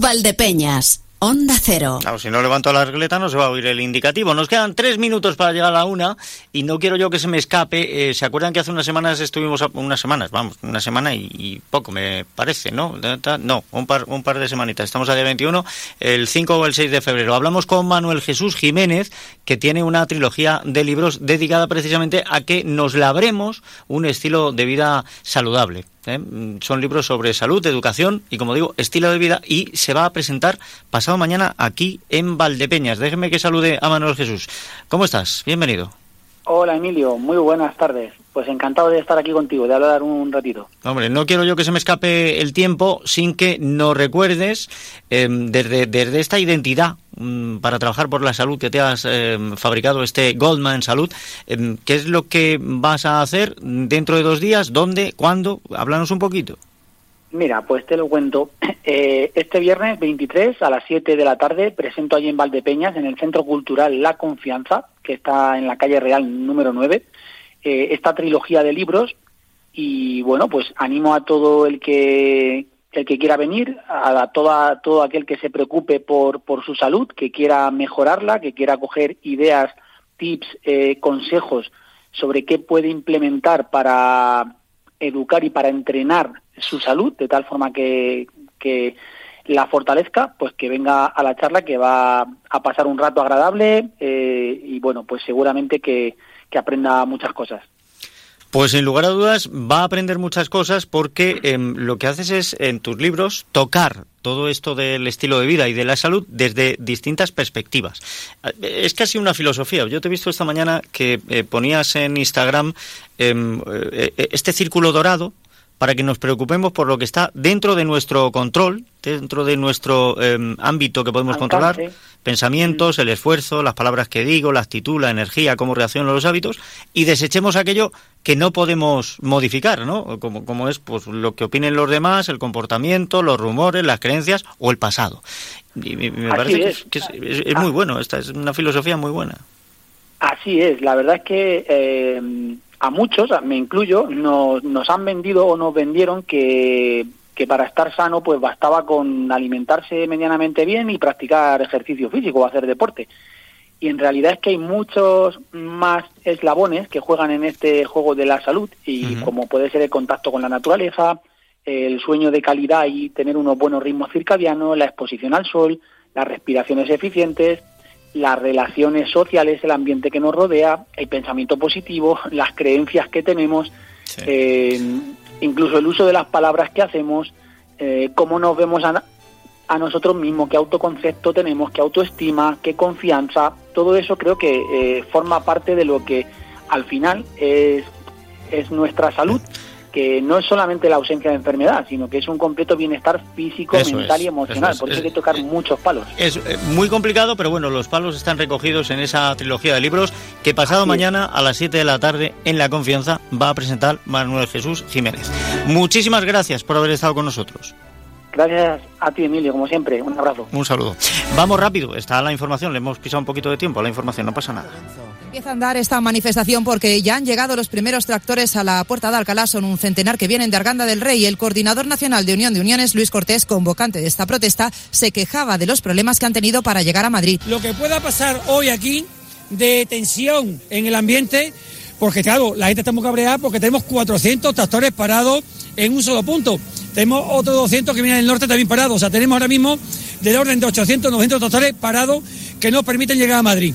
Speaker 1: Valdepeñas. Onda Cero.
Speaker 2: Claro, si no levanto la regleta no se va a oír el indicativo. Nos quedan tres minutos para llegar a la una y no quiero yo que se me escape. Eh, ¿Se acuerdan que hace unas semanas estuvimos, a, unas semanas, vamos, una semana y, y, poco me parece, ¿no? No, un par, un par de semanitas. Estamos a día 21, el 5 o el 6 de febrero. Hablamos con Manuel Jesús Jiménez, que tiene una trilogía de libros dedicada precisamente a que nos labremos un estilo de vida saludable. ¿Eh? Son libros sobre salud, educación y, como digo, estilo de vida y se va a presentar pasado mañana aquí en Valdepeñas. Déjeme que salude a Manuel Jesús. ¿Cómo estás? Bienvenido.
Speaker 14: Hola Emilio, muy buenas tardes. Pues encantado de estar aquí contigo, de hablar un ratito.
Speaker 2: Hombre, no quiero yo que se me escape el tiempo sin que nos recuerdes eh, desde, desde, esta identidad um, para trabajar por la salud que te has eh, fabricado, este Goldman Salud. Eh, ¿Qué es lo que vas a hacer dentro de dos días? ¿Dónde? ¿Cuándo? Háblanos un poquito.
Speaker 14: Mira, pues te lo cuento. Eh, este viernes 23 a las 7 de la tarde presento allí en Valdepeñas, en el Centro Cultural La Confianza, que está en la calle Real número 9, eh, esta trilogía de libros. Y bueno, pues animo a todo el que el que quiera venir, a toda, todo aquel que se preocupe por, por su salud, que quiera mejorarla, que quiera coger ideas, tips, eh, consejos sobre qué puede implementar para educar y para entrenar su salud, de tal forma que, que la fortalezca, pues que venga a la charla, que va a pasar un rato agradable eh, y bueno, pues seguramente que, que aprenda muchas cosas.
Speaker 2: Pues sin lugar a dudas va a aprender muchas cosas porque eh, lo que haces es en tus libros tocar todo esto del estilo de vida y de la salud desde distintas perspectivas. Es casi una filosofía. Yo te he visto esta mañana que eh, ponías en Instagram eh, este círculo dorado para que nos preocupemos por lo que está dentro de nuestro control, dentro de nuestro eh, ámbito que podemos controlar, pensamientos, el esfuerzo, las palabras que digo, la actitud, la energía, cómo reacciono los hábitos, y desechemos aquello que no podemos modificar, ¿no? Como, como es pues lo que opinen los demás, el comportamiento, los rumores, las creencias o el pasado. Y me, parece que
Speaker 14: es.
Speaker 2: es, que es- es- es muy bueno, esta es una filosofía muy buena.
Speaker 14: Así es, la verdad es que eh, a muchos, me incluyo, nos, nos han vendido o nos vendieron que, que para estar sano pues bastaba con alimentarse medianamente bien y practicar ejercicio físico o hacer deporte. Y en realidad es que hay muchos más eslabones que juegan en este juego de la salud y como puede ser el contacto con la naturaleza, el sueño de calidad y tener unos buenos ritmos circadianos, la exposición al sol, las respiraciones eficientes, las relaciones sociales, el ambiente que nos rodea, el pensamiento positivo, las creencias que tenemos, eh, incluso el uso de las palabras que hacemos, eh, cómo nos vemos a, a nosotros mismos, qué autoconcepto tenemos, qué autoestima, qué confianza, todo eso creo que eh, forma parte de lo que al final es, es nuestra salud que no es solamente la ausencia de enfermedad, sino que es un completo bienestar físico,
Speaker 2: Eso
Speaker 14: mental
Speaker 2: es,
Speaker 14: y emocional.
Speaker 2: es,
Speaker 14: Por eso
Speaker 2: es-
Speaker 14: hay que tocar muchos palos.
Speaker 2: Es eh, muy complicado, pero bueno, los palos están recogidos en esa trilogía de libros que pasado
Speaker 14: Así
Speaker 2: mañana a las 7 de la tarde en La Confianza va a presentar Manuel Jesús Jiménez. Muchísimas gracias por haber estado con nosotros.
Speaker 14: Gracias a ti, Emilio, como siempre. Un abrazo.
Speaker 2: Un saludo. Vamos rápido, está la información, le hemos pisado un poquito de tiempo a la información, no pasa nada.
Speaker 15: Empieza a andar esta manifestación porque ya han llegado los primeros tractores a la puerta de Alcalá. Son un centenar que vienen de Arganda del Rey. El coordinador nacional de Unión de Uniones, Luis Cortés, convocante de esta protesta, se quejaba de los problemas que han tenido para llegar a Madrid.
Speaker 16: lo que pueda pasar hoy aquí de tensión en el ambiente, porque claro, la gente está muy cabreada porque tenemos 400 tractores parados en un solo punto. Tenemos otros 200 que vienen del norte también parados. O sea, tenemos ahora mismo del orden de 800, 900 tractores parados que no permiten llegar a Madrid.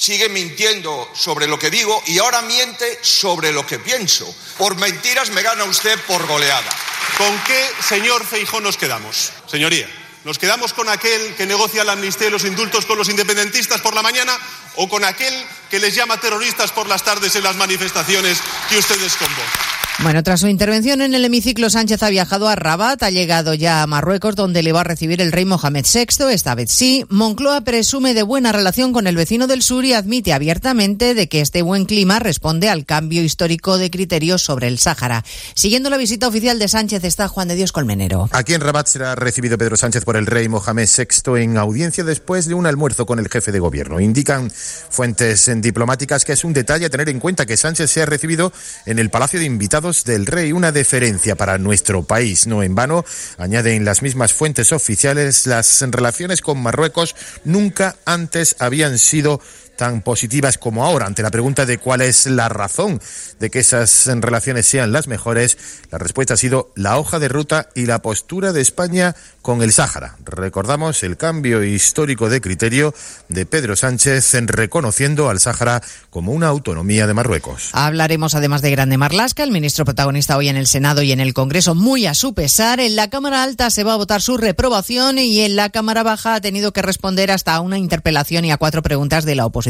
Speaker 17: sigue mintiendo sobre lo que digo y ahora miente sobre lo que pienso. Por mentiras me gana usted por goleada.
Speaker 18: ¿Con qué señor Feijó nos quedamos? Señoría, ¿nos quedamos con aquel que negocia la amnistía y los indultos con los independentistas por la mañana o con aquel que les llama terroristas por las tardes en las manifestaciones que ustedes convocan?
Speaker 19: Bueno, tras su intervención en el hemiciclo, Sánchez ha viajado a Rabat, ha llegado ya a Marruecos, donde le va a recibir el rey Mohamed VI, esta vez sí. Moncloa presume de buena relación con el vecino del sur y admite abiertamente de que este buen clima responde al cambio histórico de criterios sobre el Sáhara. Siguiendo la visita oficial de Sánchez está Juan de Dios Colmenero.
Speaker 20: Aquí en Rabat será recibido Pedro Sánchez por el rey Mohamed VI en audiencia después de un almuerzo con el jefe de gobierno. Indican fuentes diplomáticas que es un detalle a tener en cuenta que Sánchez sea recibido en el Palacio de Invitados del Rey, una deferencia para nuestro país. No en vano, añaden las mismas fuentes oficiales, las relaciones con Marruecos nunca antes habían sido tan positivas como ahora. Ante la pregunta de cuál es la razón de que esas relaciones sean las mejores, la respuesta ha sido la hoja de ruta y la postura de España con el Sáhara. Recordamos el cambio histórico de criterio de Pedro Sánchez en reconociendo al Sáhara como una autonomía de Marruecos.
Speaker 19: Hablaremos además de Grande Marlasca, el ministro protagonista hoy en el Senado y en el Congreso, muy a su pesar. En la Cámara Alta se va a votar su reprobación y en la Cámara Baja ha tenido que responder hasta a una interpelación y a cuatro preguntas de la oposición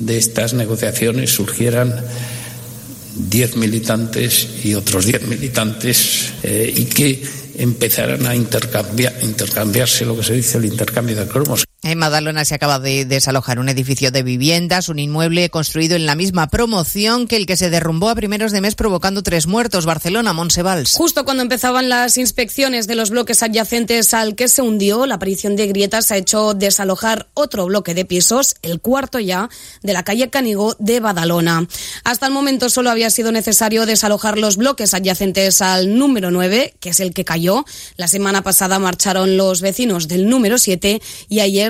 Speaker 21: de estas negociaciones surgieran diez militantes y otros diez militantes eh, y que empezaran a intercambiar, intercambiarse lo que se dice el intercambio de cromos.
Speaker 19: En Madalona se acaba de desalojar un edificio de viviendas, un inmueble construido en la misma promoción que el que se derrumbó a primeros de mes provocando tres muertos. Barcelona, Monsevals.
Speaker 22: Justo cuando empezaban las inspecciones de los bloques adyacentes al que se hundió, la aparición de grietas ha hecho desalojar otro bloque de pisos, el cuarto ya, de la calle Canigó de Badalona. Hasta el momento solo había sido necesario desalojar los bloques adyacentes al número 9, que es el que cayó. La semana pasada marcharon los vecinos del número 7 y ayer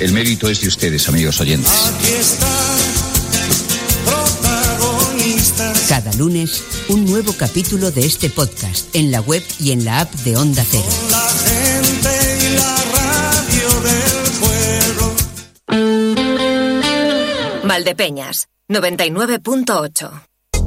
Speaker 23: El mérito es de ustedes, amigos oyentes.
Speaker 24: Cada lunes, un nuevo capítulo de este podcast en la web y en la app de Onda Cero.
Speaker 25: Valdepeñas, 99.8.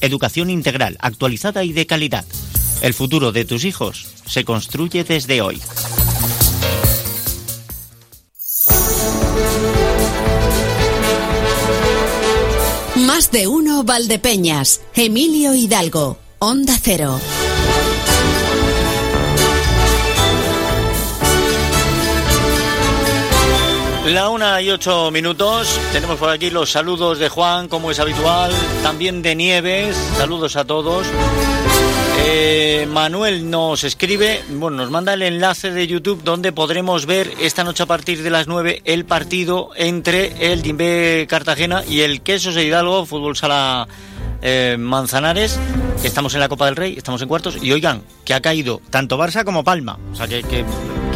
Speaker 2: educación integral, actualizada y de calidad. El futuro de tus hijos se construye desde hoy.
Speaker 1: Más de uno Valdepeñas, Emilio Hidalgo, Onda Cero.
Speaker 2: La una y ocho minutos. Tenemos por aquí los saludos de Juan, como es habitual. También de Nieves. Saludos a todos. Eh, Manuel nos escribe, bueno, nos manda el enlace de YouTube donde podremos ver esta noche a partir de las 9 el partido entre el Jimbe Cartagena y el Quesos de Hidalgo, Fútbol Sala eh, Manzanares, estamos en la Copa del Rey, estamos en cuartos, y oigan, que ha caído tanto Barça como Palma. O sea, que,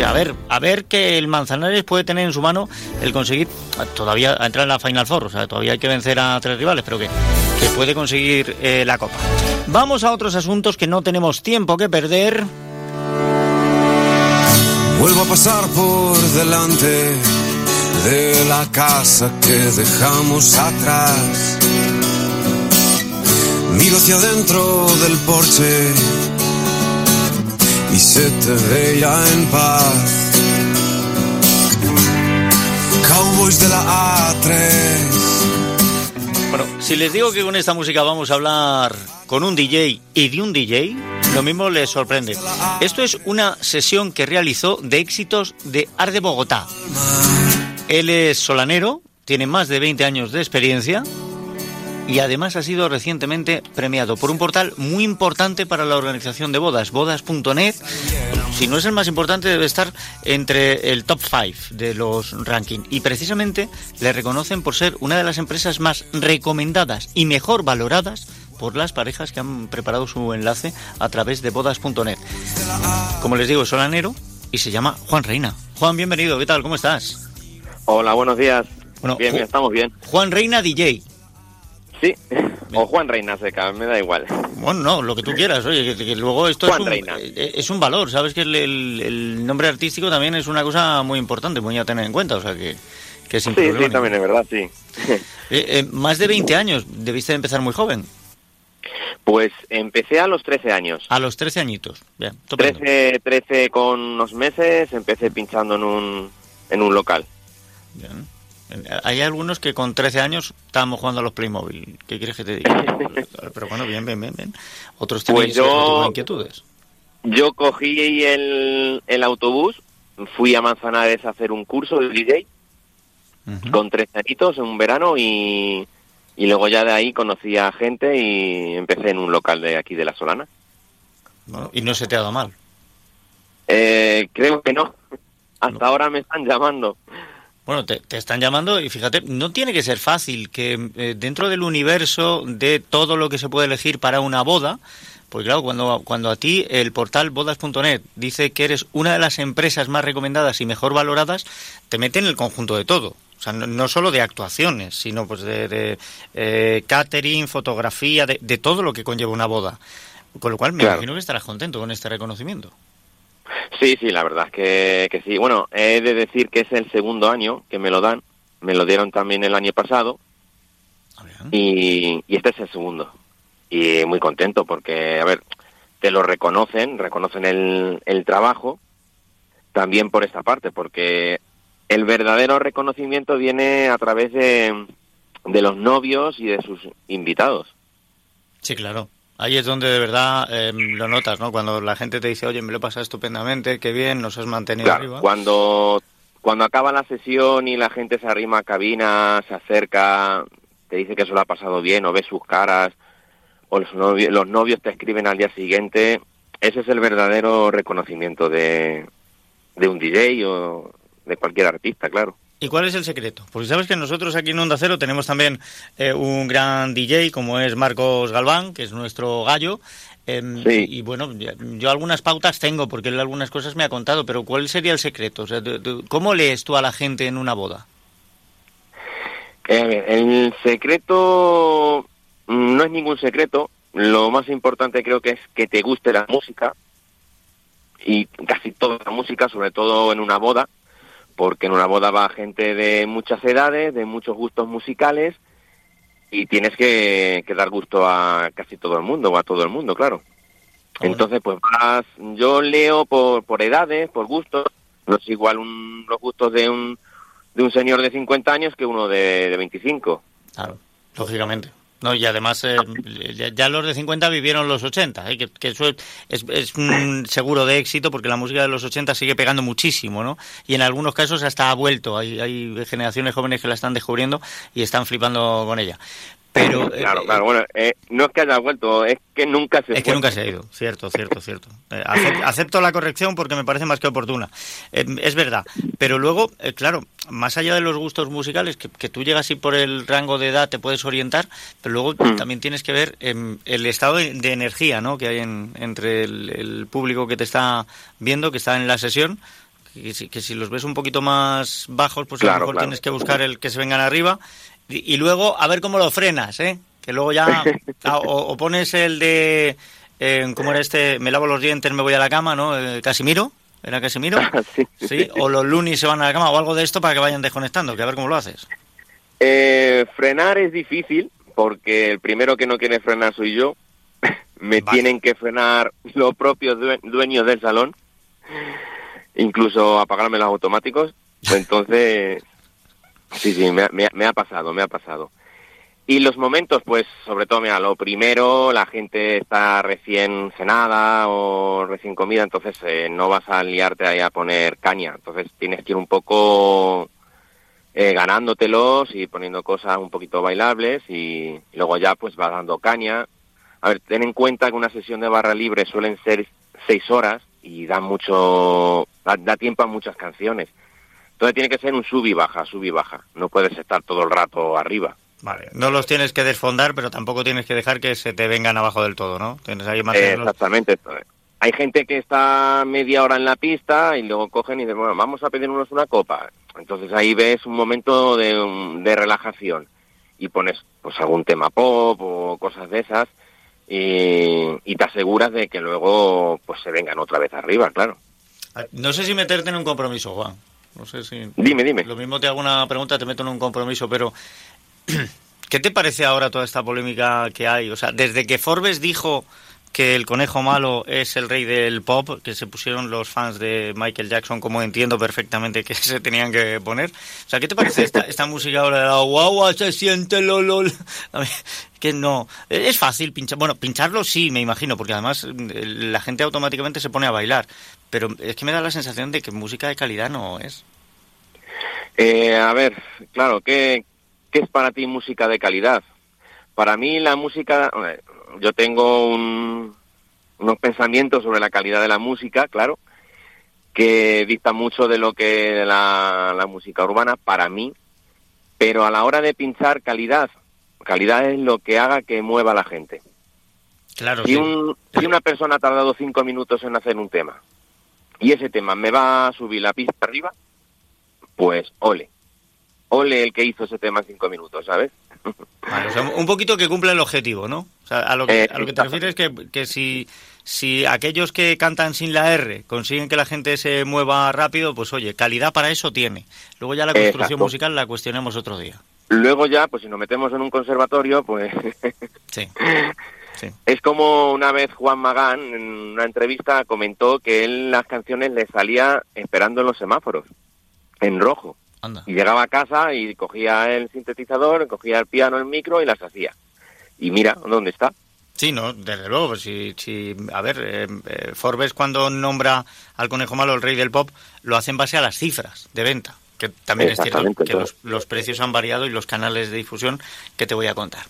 Speaker 2: que a ver, a ver que el Manzanares puede tener en su mano el conseguir, todavía entrar en la Final Four, o sea, todavía hay que vencer a tres rivales, pero que, que puede conseguir eh, la Copa. Vamos a otros asuntos que no tenemos tiempo que perder.
Speaker 26: Vuelvo a pasar por delante de la casa que dejamos atrás. Miro hacia adentro del porche y se te veía en paz. Cowboys de la A3.
Speaker 2: Bueno, si les digo que con esta música vamos a hablar con un DJ y de un DJ, lo mismo les sorprende. Esto es una sesión que realizó de éxitos de Art de Bogotá. Él es solanero, tiene más de 20 años de experiencia y además ha sido recientemente premiado por un portal muy importante para la organización de bodas, bodas.net. Si no es el más importante, debe estar entre el top 5 de los rankings. Y precisamente le reconocen por ser una de las empresas más recomendadas y mejor valoradas por las parejas que han preparado su enlace a través de bodas.net. Como les digo, es solanero y se llama Juan Reina. Juan, bienvenido, ¿qué tal? ¿Cómo estás?
Speaker 27: Hola, buenos días.
Speaker 2: Bueno,
Speaker 27: bien, bien, estamos bien.
Speaker 2: Juan Reina DJ.
Speaker 27: Sí, o Juan Reina Seca, me da igual.
Speaker 2: Bueno, no, lo que tú quieras, oye, que, que luego esto
Speaker 27: Juan
Speaker 2: es, un,
Speaker 27: Reina.
Speaker 2: eh, es un valor, sabes que el, el- el nombre artístico también es una cosa muy importante, muy a tener en cuenta, o sea que, que sin
Speaker 27: Sí,
Speaker 2: problema
Speaker 27: sí, también es verdad, sí.
Speaker 2: Eh, eh, más de 20 años, debiste de empezar muy joven,
Speaker 27: Pues empecé a los 13 años.
Speaker 2: a los 13 añitos. Bien, estupendo.
Speaker 27: 13, 13 con unos meses, empecé pinchando en un, en un local.
Speaker 2: Bien. Hay algunos que con 13 años estábamos jugando a los Playmobil. ¿Qué quieres que te diga? Pero bueno, bien, bien, bien. bien. Otros tienen
Speaker 27: Pues yo,
Speaker 2: inquietudes.
Speaker 27: yo cogí el, el autobús, fui a Manzanares a hacer un curso de DJ con 13 añitos en un verano y, y luego ya de ahí conocí a gente y empecé en un local de aquí de La Solana.
Speaker 2: Bueno, y no se te ha dado mal.
Speaker 27: Eh, creo que no. Hasta ahora me están llamando.
Speaker 2: Bueno, te, te están llamando y fíjate, no tiene que ser fácil que eh, dentro del universo de todo lo que se puede elegir para una boda, pues claro, cuando, cuando a ti el portal bodas.net dice que eres una de las empresas más recomendadas y mejor valoradas, te mete en el conjunto de todo. O sea, no, no solo de actuaciones, sino pues de, de, eh, catering, fotografía, de, de todo lo que conlleva una boda. Con lo cual me
Speaker 27: Claro.
Speaker 2: imagino que estarás contento con este reconocimiento.
Speaker 27: Sí, sí, la verdad es que, que sí. Bueno, he de decir que es el segundo año que me lo dan. Me lo dieron también el año pasado. Y, y este es el segundo. Y muy contento porque, a ver, te lo reconocen, reconocen el, el trabajo también por esta parte, porque el verdadero reconocimiento viene a través de, de los novios y de sus invitados.
Speaker 2: Sí, claro. Ahí es donde de verdad eh, lo notas, ¿no? Cuando la gente te dice, oye, me lo he pasado estupendamente, qué bien, nos has mantenido
Speaker 27: Claro,
Speaker 2: arriba.
Speaker 27: cuando, cuando acaba la sesión y la gente se arrima a cabina, se acerca, te dice que se lo ha pasado bien o ves sus caras, o los novios, los novios te escriben al día siguiente, ese es el verdadero reconocimiento de, de un DJ o de cualquier artista, claro.
Speaker 2: ¿Y cuál es el secreto? Porque sabes que nosotros aquí en Onda Cero tenemos también eh, un gran DJ como es Marcos Galván, que es nuestro gallo. em, Y bueno, yo algunas pautas tengo porque él algunas cosas me ha contado, pero ¿cuál sería el secreto? O sea, ¿Cómo lees tú a la gente en una boda?
Speaker 27: Eh, el secreto mm, no es ningún secreto. Lo más importante creo que es que te guste la música y casi toda la música, sobre todo en una boda, porque en una boda va gente de muchas edades, de muchos gustos musicales y tienes que, que dar gusto a casi todo el mundo o a todo el mundo, claro. Entonces, pues vas, yo leo por, por edades, por gustos, no es igual un- los gustos de un, de un señor de 50 años que uno de, de 25.
Speaker 2: Claro, lógicamente. No, y además eh, ya, los de 50 vivieron los 80, ¿eh? que, que eso es, es un seguro de éxito porque la música de los 80 sigue pegando muchísimo, ¿no? Y en algunos casos hasta ha vuelto, hay, hay generaciones jóvenes que la están descubriendo y están flipando con ella. Pero, eh,
Speaker 27: claro, claro, bueno, eh, no es que haya vuelto, es que nunca se
Speaker 2: Es que nunca se ha ido, cierto, cierto, cierto. Eh, acep- acepto la corrección porque me parece más que oportuna. Eh, es verdad, pero luego, eh, claro, más allá de los gustos musicales, que, que tú llegas y por el rango de edad te puedes orientar, pero luego también tienes que ver em, el estado de, de energía ¿no? que hay en- entre el, el público que te está viendo, que está en la sesión, que si, que si los ves un poquito más bajos, pues a
Speaker 27: Claro,
Speaker 2: lo mejor
Speaker 27: claro.
Speaker 2: tienes que buscar el que se vengan arriba y, y luego a ver cómo lo frenas, ¿eh? Que luego ya ah, o, o pones el de eh, ¿cómo era este? Me lavo los dientes, me voy a la cama, ¿no? Casimiro, ¿era Casimiro? sí, o los lunis se van a la cama o algo de esto para que vayan desconectando, que a ver cómo lo haces.
Speaker 27: Eh, frenar es difícil porque el primero que no quiere frenar soy yo. Me tienen que frenar los propios due- dueños del salón, incluso apagarme los automáticos. Entonces, sí, sí, me, ha- me ha- pasado, me ha pasado. Y los momentos, pues, sobre todo, mira, lo primero, la gente está recién cenada o recién comida, entonces eh, no vas a liarte ahí a poner caña. Entonces tienes que ir un poco eh, ganándotelos y poniendo cosas un poquito bailables y, y luego ya pues vas dando caña. A ver, ten en cuenta que una sesión de barra libre suelen ser seis horas y da mucho, da tiempo a muchas canciones. Entonces tiene que ser un sub y baja, sub y baja. No puedes estar todo el rato arriba.
Speaker 2: Vale, no los tienes que desfondar, pero tampoco tienes que dejar que se te vengan abajo del todo, ¿no? Tienes ahí
Speaker 27: Eh,
Speaker 2: mantenerlos.
Speaker 27: exactamente. Hay gente que está media hora en la pista y luego cogen y dicen, bueno, vamos a pedirnos una copa. Entonces ahí ves un momento de, de relajación y pones pues algún tema pop o cosas de esas y, y te aseguras de que luego pues se vengan otra vez arriba, claro.
Speaker 2: No sé si meterte en un compromiso, Juan. No sé si.
Speaker 27: Dime, dime.
Speaker 2: Lo mismo te hago una pregunta, te meto en un compromiso, pero. ¿Qué te parece ahora toda esta polémica que hay? O sea, desde que Forbes dijo que el conejo malo es el rey del pop, que se pusieron los fans de Michael Jackson, como entiendo perfectamente que se tenían que poner. O sea, ¿qué te parece esta, música ahora de la guagua se siente lolol? Que no. Es fácil pinchar. Bueno, pincharlo sí, me imagino, porque además eh, la gente automáticamente se pone a bailar. Pero es que me da la sensación de que música de calidad no es.
Speaker 27: Eh, a ver, claro, ¿qué, ¿qué es para ti música de calidad? Para mí la música, yo tengo un- unos pensamientos sobre la calidad de la música, claro, que dictan mucho de lo que la, la música urbana para mí, pero a la hora de pinchar calidad, calidad es lo que haga que mueva a la gente.
Speaker 2: Claro,
Speaker 27: Si,
Speaker 2: sí.
Speaker 27: un, si una persona ha tardado cinco minutos en hacer un tema y ese tema me va a subir la pista arriba, pues ole. Ole el que hizo ese tema en cinco minutos, ¿sabes?
Speaker 2: Vale, o sea, un poquito que cumpla el objetivo, ¿no? O sea, a lo que, a lo que te refieres es que, que si, si aquellos que cantan sin la R consiguen que la gente se mueva rápido, pues oye, calidad para eso tiene. Luego ya la construcción
Speaker 27: Exacto.
Speaker 2: musical la cuestionemos otro día.
Speaker 27: Luego ya, pues si nos metemos en un conservatorio, pues
Speaker 2: Sí.
Speaker 27: es como una vez Juan Magán en una entrevista comentó que él las canciones le salía esperando en los semáforos, en rojo.
Speaker 2: Anda.
Speaker 27: Y llegaba a casa y cogía el sintetizador, cogía el piano, el micro y las hacía. Y mira, ¿dónde está?
Speaker 2: Sí, no, desde luego. Si, si, a ver, eh, eh, Forbes cuando nombra al conejo malo el rey del pop, lo hace en base a las cifras de venta. Que también es cierto que los, los precios han variado y los canales de difusión que te voy a contar.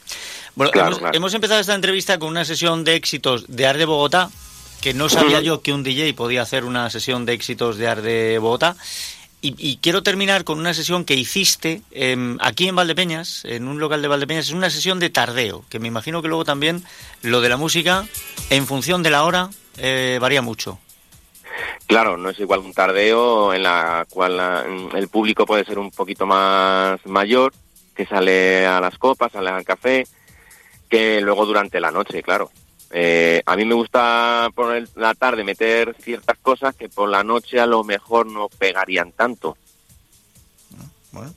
Speaker 2: Bueno,
Speaker 27: Claro,
Speaker 2: hemos,
Speaker 27: claro.
Speaker 2: hemos empezado esta entrevista con una sesión de éxitos de Ar de Bogotá, que no sabía yo que un DJ podía hacer una sesión de éxitos de Ar de Bogotá. Y, y quiero terminar con una sesión que hiciste em, aquí en Valdepeñas, en un local de Valdepeñas. Es una sesión de tardeo, que me imagino que luego también lo de la música, en función de la hora, eh, varía mucho.
Speaker 27: Claro, no es igual un tardeo en la cual el público puede ser un poquito más mayor, que sale a las copas, sale al café, que luego durante la noche, claro. Eh, a mí me gusta por la tarde meter ciertas cosas que por la noche a lo mejor no pegarían tanto.
Speaker 2: Bueno,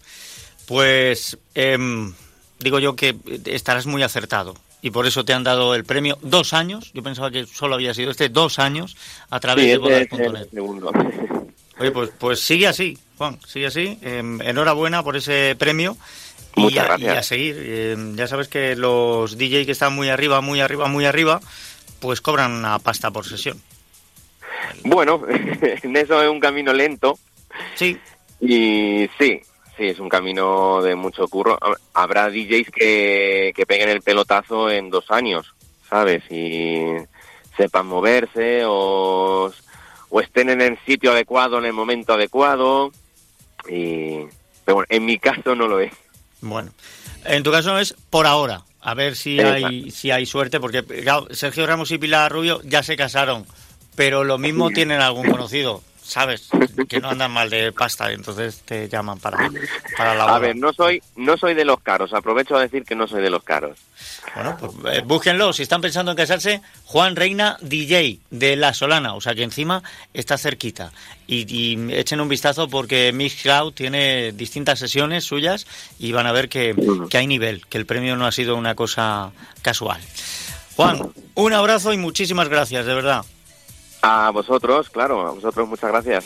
Speaker 2: pues em, digo yo que estarás muy acertado. Y por eso te han dado el premio dos años. Yo pensaba que solo había sido este dos años a través
Speaker 27: Sí,
Speaker 2: de bodas.net.
Speaker 27: segundo.
Speaker 2: Oye, pues, pues sigue así, Juan, sigue así. Em, enhorabuena por ese premio. Y
Speaker 27: Muchas
Speaker 2: a, y
Speaker 27: gracias.
Speaker 2: a seguir. Em, ya sabes que los DJ que están muy arriba, muy arriba, muy arriba, pues cobran una pasta por sesión.
Speaker 27: Bueno, en eso es un camino lento.
Speaker 2: Sí.
Speaker 27: Y sí, sí, sí, es un camino de mucho curro. Habrá DJs que, que peguen el pelotazo en dos años, ¿sabes? Y sepan moverse o, o estén en el sitio adecuado en el momento adecuado. Y, pero bueno, en mi caso no lo es.
Speaker 2: Bueno, en tu caso no es por ahora. A ver si hay, si hay suerte, porque claro, Sergio Ramos y Pilar Rubio ya se casaron, pero lo mismo tienen algún conocido. ¿Sabes? Que no andan mal de pasta, entonces te llaman para, para la
Speaker 27: A ver, no soy, no soy de los caros, aprovecho a decir que no soy de los caros.
Speaker 2: Bueno, pues eh, búsquenlo, si están pensando en casarse, Juan Reina DJ de La Solana, o sea que encima está cerquita. Y, y echen un vistazo porque Mixcloud tiene distintas sesiones suyas y van a ver que, que hay nivel, que el premio no ha sido una cosa casual. Juan, un abrazo y muchísimas gracias, de verdad.
Speaker 27: A vosotros, claro, a vosotros muchas gracias.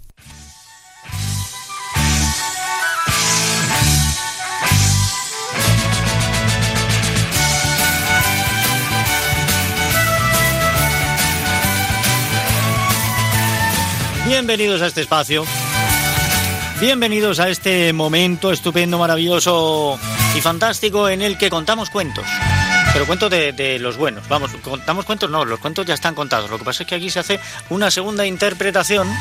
Speaker 2: Bienvenidos a este espacio. Bienvenidos a este momento estupendo, maravilloso y fantástico en el que contamos cuentos. Pero cuentos de, de, los buenos. Vamos, contamos cuentos, no, los cuentos ya están contados. Lo que pasa es que aquí se hace una segunda interpretación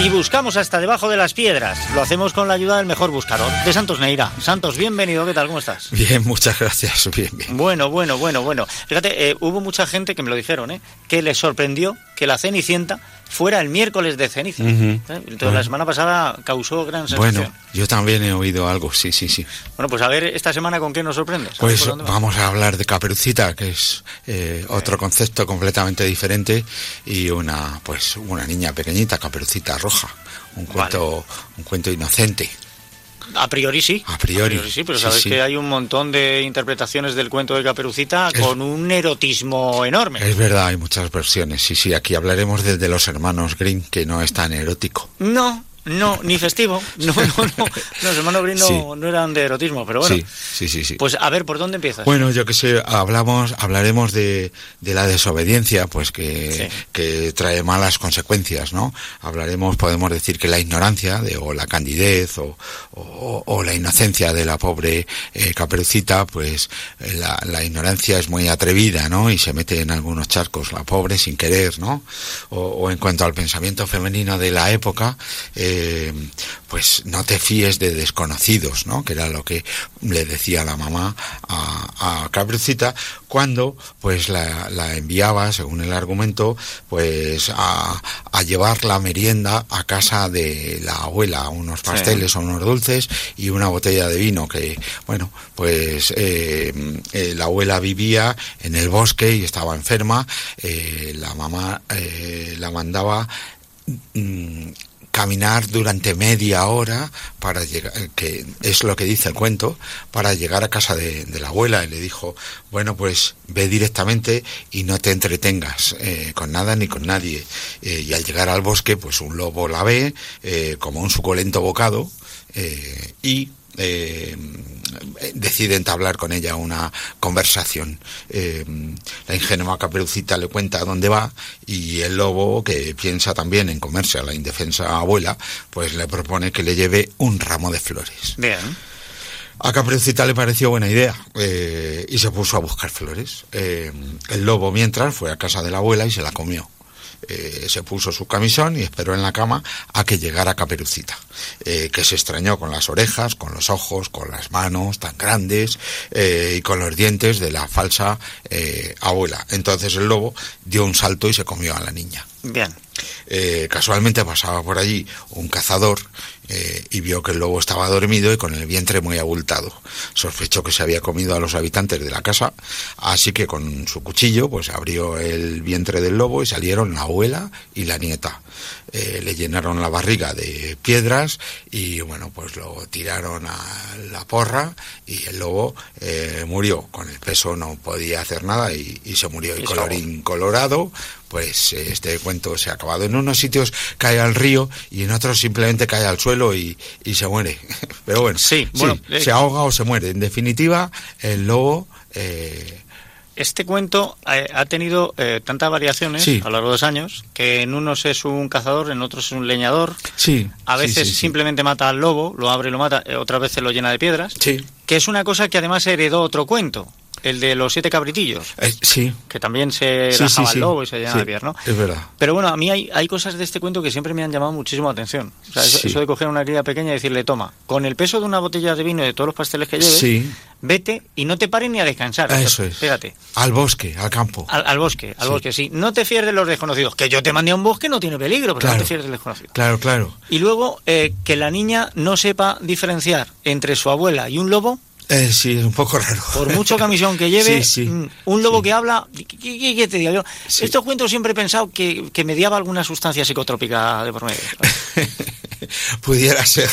Speaker 2: y buscamos hasta debajo de las piedras. Lo hacemos con la ayuda del mejor buscador, de Santos Neira. Santos, bienvenido, ¿qué tal? ¿Cómo estás?
Speaker 28: Bien, muchas gracias, bien, bien.
Speaker 2: Bueno, bueno, bueno, bueno. Fíjate, eh, hubo mucha gente que me lo dijeron, ¿eh? Que les sorprendió que la Cenicienta fuera el miércoles de ceniza. Uh -huh. ¿eh? Entonces, la semana pasada causó gran sensación.
Speaker 28: Bueno, yo también he oído algo, sí, sí, sí.
Speaker 2: Bueno, pues a ver esta semana con qué nos sorprende.
Speaker 28: Pues vamos a hablar de Caperucita, que es eh, otro concepto completamente diferente y una, pues, una niña pequeñita, Caperucita roja, un cuento, vale. un cuento inocente.
Speaker 2: A priori sí.
Speaker 28: A priori.
Speaker 2: A priori sí, pero sabes sí, sí. que hay un montón de interpretaciones del cuento de Caperucita es, con un erotismo enorme.
Speaker 28: Es verdad, hay muchas versiones. Sí, sí, aquí hablaremos desde los hermanos Green, que no es tan erótico.
Speaker 2: No, no, ni festivo. No, no, no. Los hermanos Green no, sí. no, eran de erotismo, pero bueno.
Speaker 28: Sí, sí, sí. sí.
Speaker 2: Pues a ver, ¿por dónde empiezas?
Speaker 28: Bueno, yo que sé, hablamos, hablaremos de, de la desobediencia, pues que, sí. que trae malas consecuencias, ¿no? Hablaremos, podemos decir que la ignorancia, de, o la candidez, o, o, o la inocencia de la pobre eh, caperucita, pues la, la, ignorancia es muy atrevida, ¿no? Y se mete en algunos charcos, la pobre, sin querer, ¿no? O, o en cuanto al pensamiento femenino de la época, eh, pues no te fíes de desconocidos, ¿no? Que era lo que le decía la mamá a, a Caperucita cuando pues la, la, enviaba, según el argumento, pues a, a, llevar la merienda a casa de la abuela, unos pasteles sí. o unos dulces y una botella de vino que, bueno, pues eh, eh, la abuela vivía en el bosque y estaba enferma, eh, la mamá la mandaba mm, caminar durante media hora para llegar, que es lo que dice el cuento, para llegar a casa de, la abuela. Y le dijo, bueno, pues ve directamente y no te entretengas eh, con nada ni con nadie. Eh, y al llegar al bosque, pues un lobo la ve eh, como un suculento bocado y eh, decide entablar con ella una conversación. Eh, la ingenua caperucita le cuenta dónde va y el lobo, que piensa también en comerse a la indefensa abuela, pues le propone que le lleve un ramo de flores.
Speaker 2: Bien.
Speaker 28: A Caperucita le pareció buena idea eh, y se puso a buscar flores. Eh, el lobo, mientras, fue a casa de la abuela y se la comió. Eh, se puso su camisón y esperó en la cama a que llegara Caperucita, eh, que se extrañó con las orejas, con los ojos, con las manos tan grandes eh, y con los dientes de la falsa abuela. Entonces el lobo dio un salto y se comió a la niña.
Speaker 2: Bien.
Speaker 28: Eh, casualmente pasaba por allí un cazador eh, y vio que el lobo estaba dormido y con el vientre muy abultado. Sospechó que se había comido a los habitantes de la casa, así que con su cuchillo pues abrió el vientre del lobo y salieron la abuela y la nieta. Eh, le llenaron la barriga de piedras y bueno pues lo tiraron a la porra y el lobo eh, murió. Con el peso no podía hacer nada y, y se murió. Y colorín colorado, pues eh, este cuento se ha acabado. En unos sitios cae al río y en otros simplemente cae al suelo y, y se muere. Pero bueno,
Speaker 2: Sí, bueno, eh,
Speaker 28: se ahoga o se muere. En definitiva, el lobo... eh,
Speaker 2: Este cuento eh, ha tenido eh, tantas variaciones
Speaker 28: Sí.
Speaker 2: a lo largo de los años que en unos es un cazador, en otros es un leñador.
Speaker 28: sí.
Speaker 2: A veces
Speaker 28: sí, sí.
Speaker 2: simplemente mata al lobo, lo abre y lo mata, eh, otras veces lo llena de piedras.
Speaker 28: Sí.
Speaker 2: Que es una cosa que además heredó otro cuento, el de los siete cabritillos.
Speaker 28: Eh, sí.
Speaker 2: Que también se
Speaker 28: Sí,
Speaker 2: el
Speaker 28: sí.
Speaker 2: lobo y se llenaba
Speaker 28: Sí,
Speaker 2: de piedras, ¿no?
Speaker 28: Es verdad.
Speaker 2: Pero bueno, a mí hay, hay cosas de este cuento que siempre me han llamado muchísimo la atención. O sea, eso, de coger una cría pequeña y decirle, toma, con el peso de una botella de vino y de todos los pasteles que lleves,
Speaker 28: Sí.
Speaker 2: vete y no te pares ni a descansar.
Speaker 28: Eso es.
Speaker 2: Espérate.
Speaker 28: Al bosque, al campo.
Speaker 2: Al, al bosque, al bosque, sí. No te fíes de los desconocidos. Que yo te mandé a un bosque no tiene peligro, pero
Speaker 28: Claro.
Speaker 2: no te fíes del desconocido.
Speaker 28: Claro, claro.
Speaker 2: Y luego, eh, que la niña no sepa diferenciar entre su abuela y un lobo,
Speaker 28: Eh, sí, es un poco raro.
Speaker 2: por mucho camisón que lleve,
Speaker 28: Sí, sí.
Speaker 2: mm, un lobo que habla, ¿qué, te digo yo? Estos cuentos siempre he pensado que, que mediaba alguna sustancia psicotrópica de por medio.
Speaker 28: pudiera ser,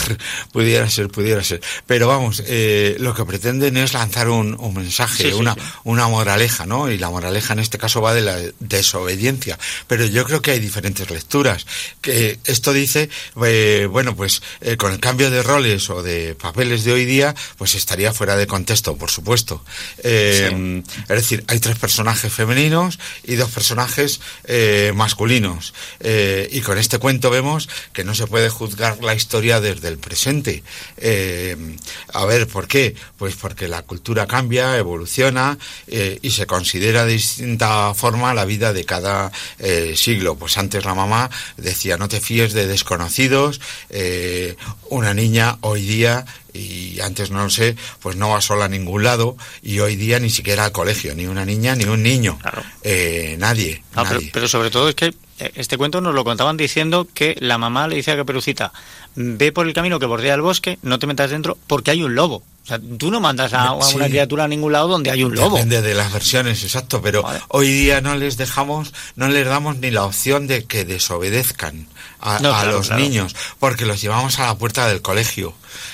Speaker 28: pudiera ser, pudiera ser. Pero vamos, eh, lo que pretenden es lanzar un, un mensaje,
Speaker 2: Sí, sí,
Speaker 28: una,
Speaker 2: sí.
Speaker 28: una moraleja, ¿no? Y la moraleja en este caso va de la desobediencia. Pero yo creo que hay diferentes lecturas. Que esto dice, eh, bueno, pues eh, con el cambio de roles o de papeles de hoy día, pues estaría fuera de contexto, por supuesto. Eh, Es decir, hay tres personajes femeninos y dos personajes eh, masculinos. Eh, y con este cuento vemos que no se puede juzgar la historia desde el presente. A ver, ¿por qué? Pues porque la cultura cambia, evoluciona y se considera de distinta forma la vida de cada siglo. Pues antes la mamá decía, no te fíes de desconocidos. una niña hoy día y antes no lo sé, pues no va sola a ningún lado y hoy día ni siquiera al colegio, ni una niña ni un niño, Eh, nadie,
Speaker 2: Ah, pero,
Speaker 28: nadie.
Speaker 2: pero sobre todo es que eh, este cuento nos lo contaban diciendo que la mamá le dice a Caperucita, ve por el camino que bordea el bosque, no te metas dentro porque hay un lobo. Sea, tú no mandas a, a
Speaker 28: Sí.
Speaker 2: una criatura a ningún lado donde hay un lobo.
Speaker 28: Depende de las versiones, exacto, pero hoy día no les dejamos, no les damos ni la opción de que desobedezcan a,
Speaker 2: No,
Speaker 28: a
Speaker 2: claro,
Speaker 28: los
Speaker 2: claro.
Speaker 28: niños, porque los llevamos a la puerta del colegio,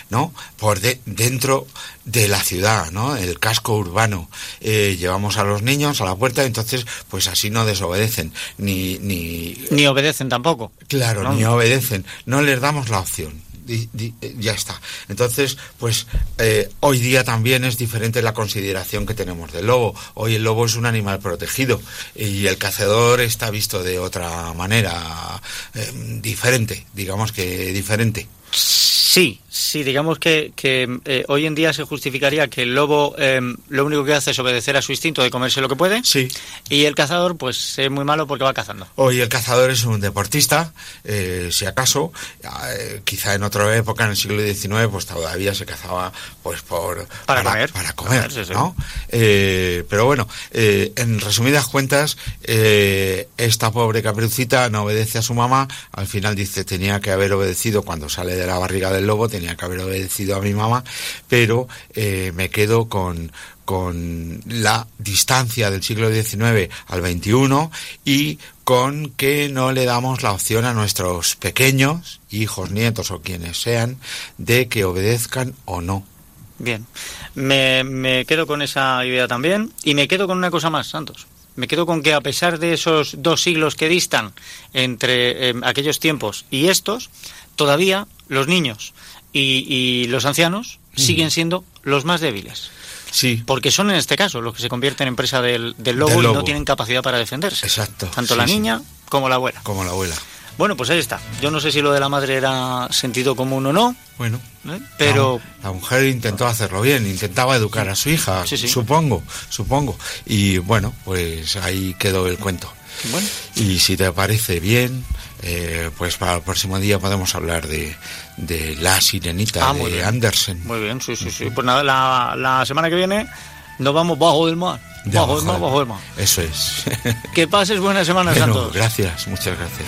Speaker 28: ¿no? Por de- dentro de la ciudad, ¿no? El casco urbano. Eh, llevamos a los niños a la puerta, entonces, pues así no desobedecen, ni, ni
Speaker 2: Ni obedecen tampoco.
Speaker 28: Claro,
Speaker 2: ¿no?
Speaker 28: ni obedecen. No les damos la opción. Di- di- eh, ya está. Entonces, pues eh, hoy día también es diferente la consideración que tenemos del lobo. Hoy el lobo es un animal protegido y el cazador está visto de otra manera eh, diferente, digamos que diferente.
Speaker 2: Sí, sí, digamos que, que, eh, hoy en día se justificaría que el lobo eh, lo único que hace es obedecer a su instinto de comerse lo que puede.
Speaker 28: Sí.
Speaker 2: Y el cazador, pues es muy malo porque va cazando.
Speaker 28: Hoy el cazador es un deportista, eh, si acaso, eh, quizá en otra época, en el siglo XIX, pues todavía se cazaba pues por
Speaker 2: Para comer.
Speaker 28: para comer,
Speaker 2: Para comer, sí, sí.
Speaker 28: ¿no? Eh, pero bueno, eh, en resumidas cuentas, eh, esta pobre caperucita no obedece a su mamá, al final dice tenía que haber obedecido cuando sale de la barriga del lobo, tenía que haber obedecido a mi mamá, pero eh, me quedo con con la distancia del siglo XIX al XXI y con que no le damos la opción a nuestros pequeños, hijos, nietos o quienes sean, de que obedezcan o no.
Speaker 2: Bien, me, me quedo con esa idea también y me quedo con una cosa más, Santos. Me quedo con que a pesar de esos dos siglos que distan entre eh, aquellos tiempos y estos, todavía los niños y, y los ancianos siguen siendo los más débiles.
Speaker 28: Sí.
Speaker 2: Porque son en este caso los que se convierten en presa del, del lobo,
Speaker 28: Del
Speaker 2: y no tienen capacidad para defenderse.
Speaker 28: Exacto.
Speaker 2: Tanto
Speaker 28: sí,
Speaker 2: la
Speaker 28: sí.
Speaker 2: niña como la abuela.
Speaker 28: Como la abuela.
Speaker 2: Bueno, pues ahí está. Yo no sé si lo de la madre era sentido común o no,
Speaker 28: Bueno,
Speaker 2: ¿eh? pero
Speaker 28: la, la mujer intentó hacerlo bien, intentaba educar a su hija, supongo, supongo. Y bueno, pues ahí quedó el cuento. Y si te parece bien, eh, pues para el próximo día podemos hablar de, de La Sirenita
Speaker 2: Ah,
Speaker 28: de
Speaker 2: bien.
Speaker 28: Andersen.
Speaker 2: Muy bien, sí, sí, sí. Pues nada, la, la semana que viene nos vamos bajo del mar.
Speaker 28: De
Speaker 2: bajo del mar, bajo del mar.
Speaker 28: Eso es.
Speaker 2: Que pases buena semana,
Speaker 28: Bueno,
Speaker 2: Santos.
Speaker 28: gracias, muchas gracias.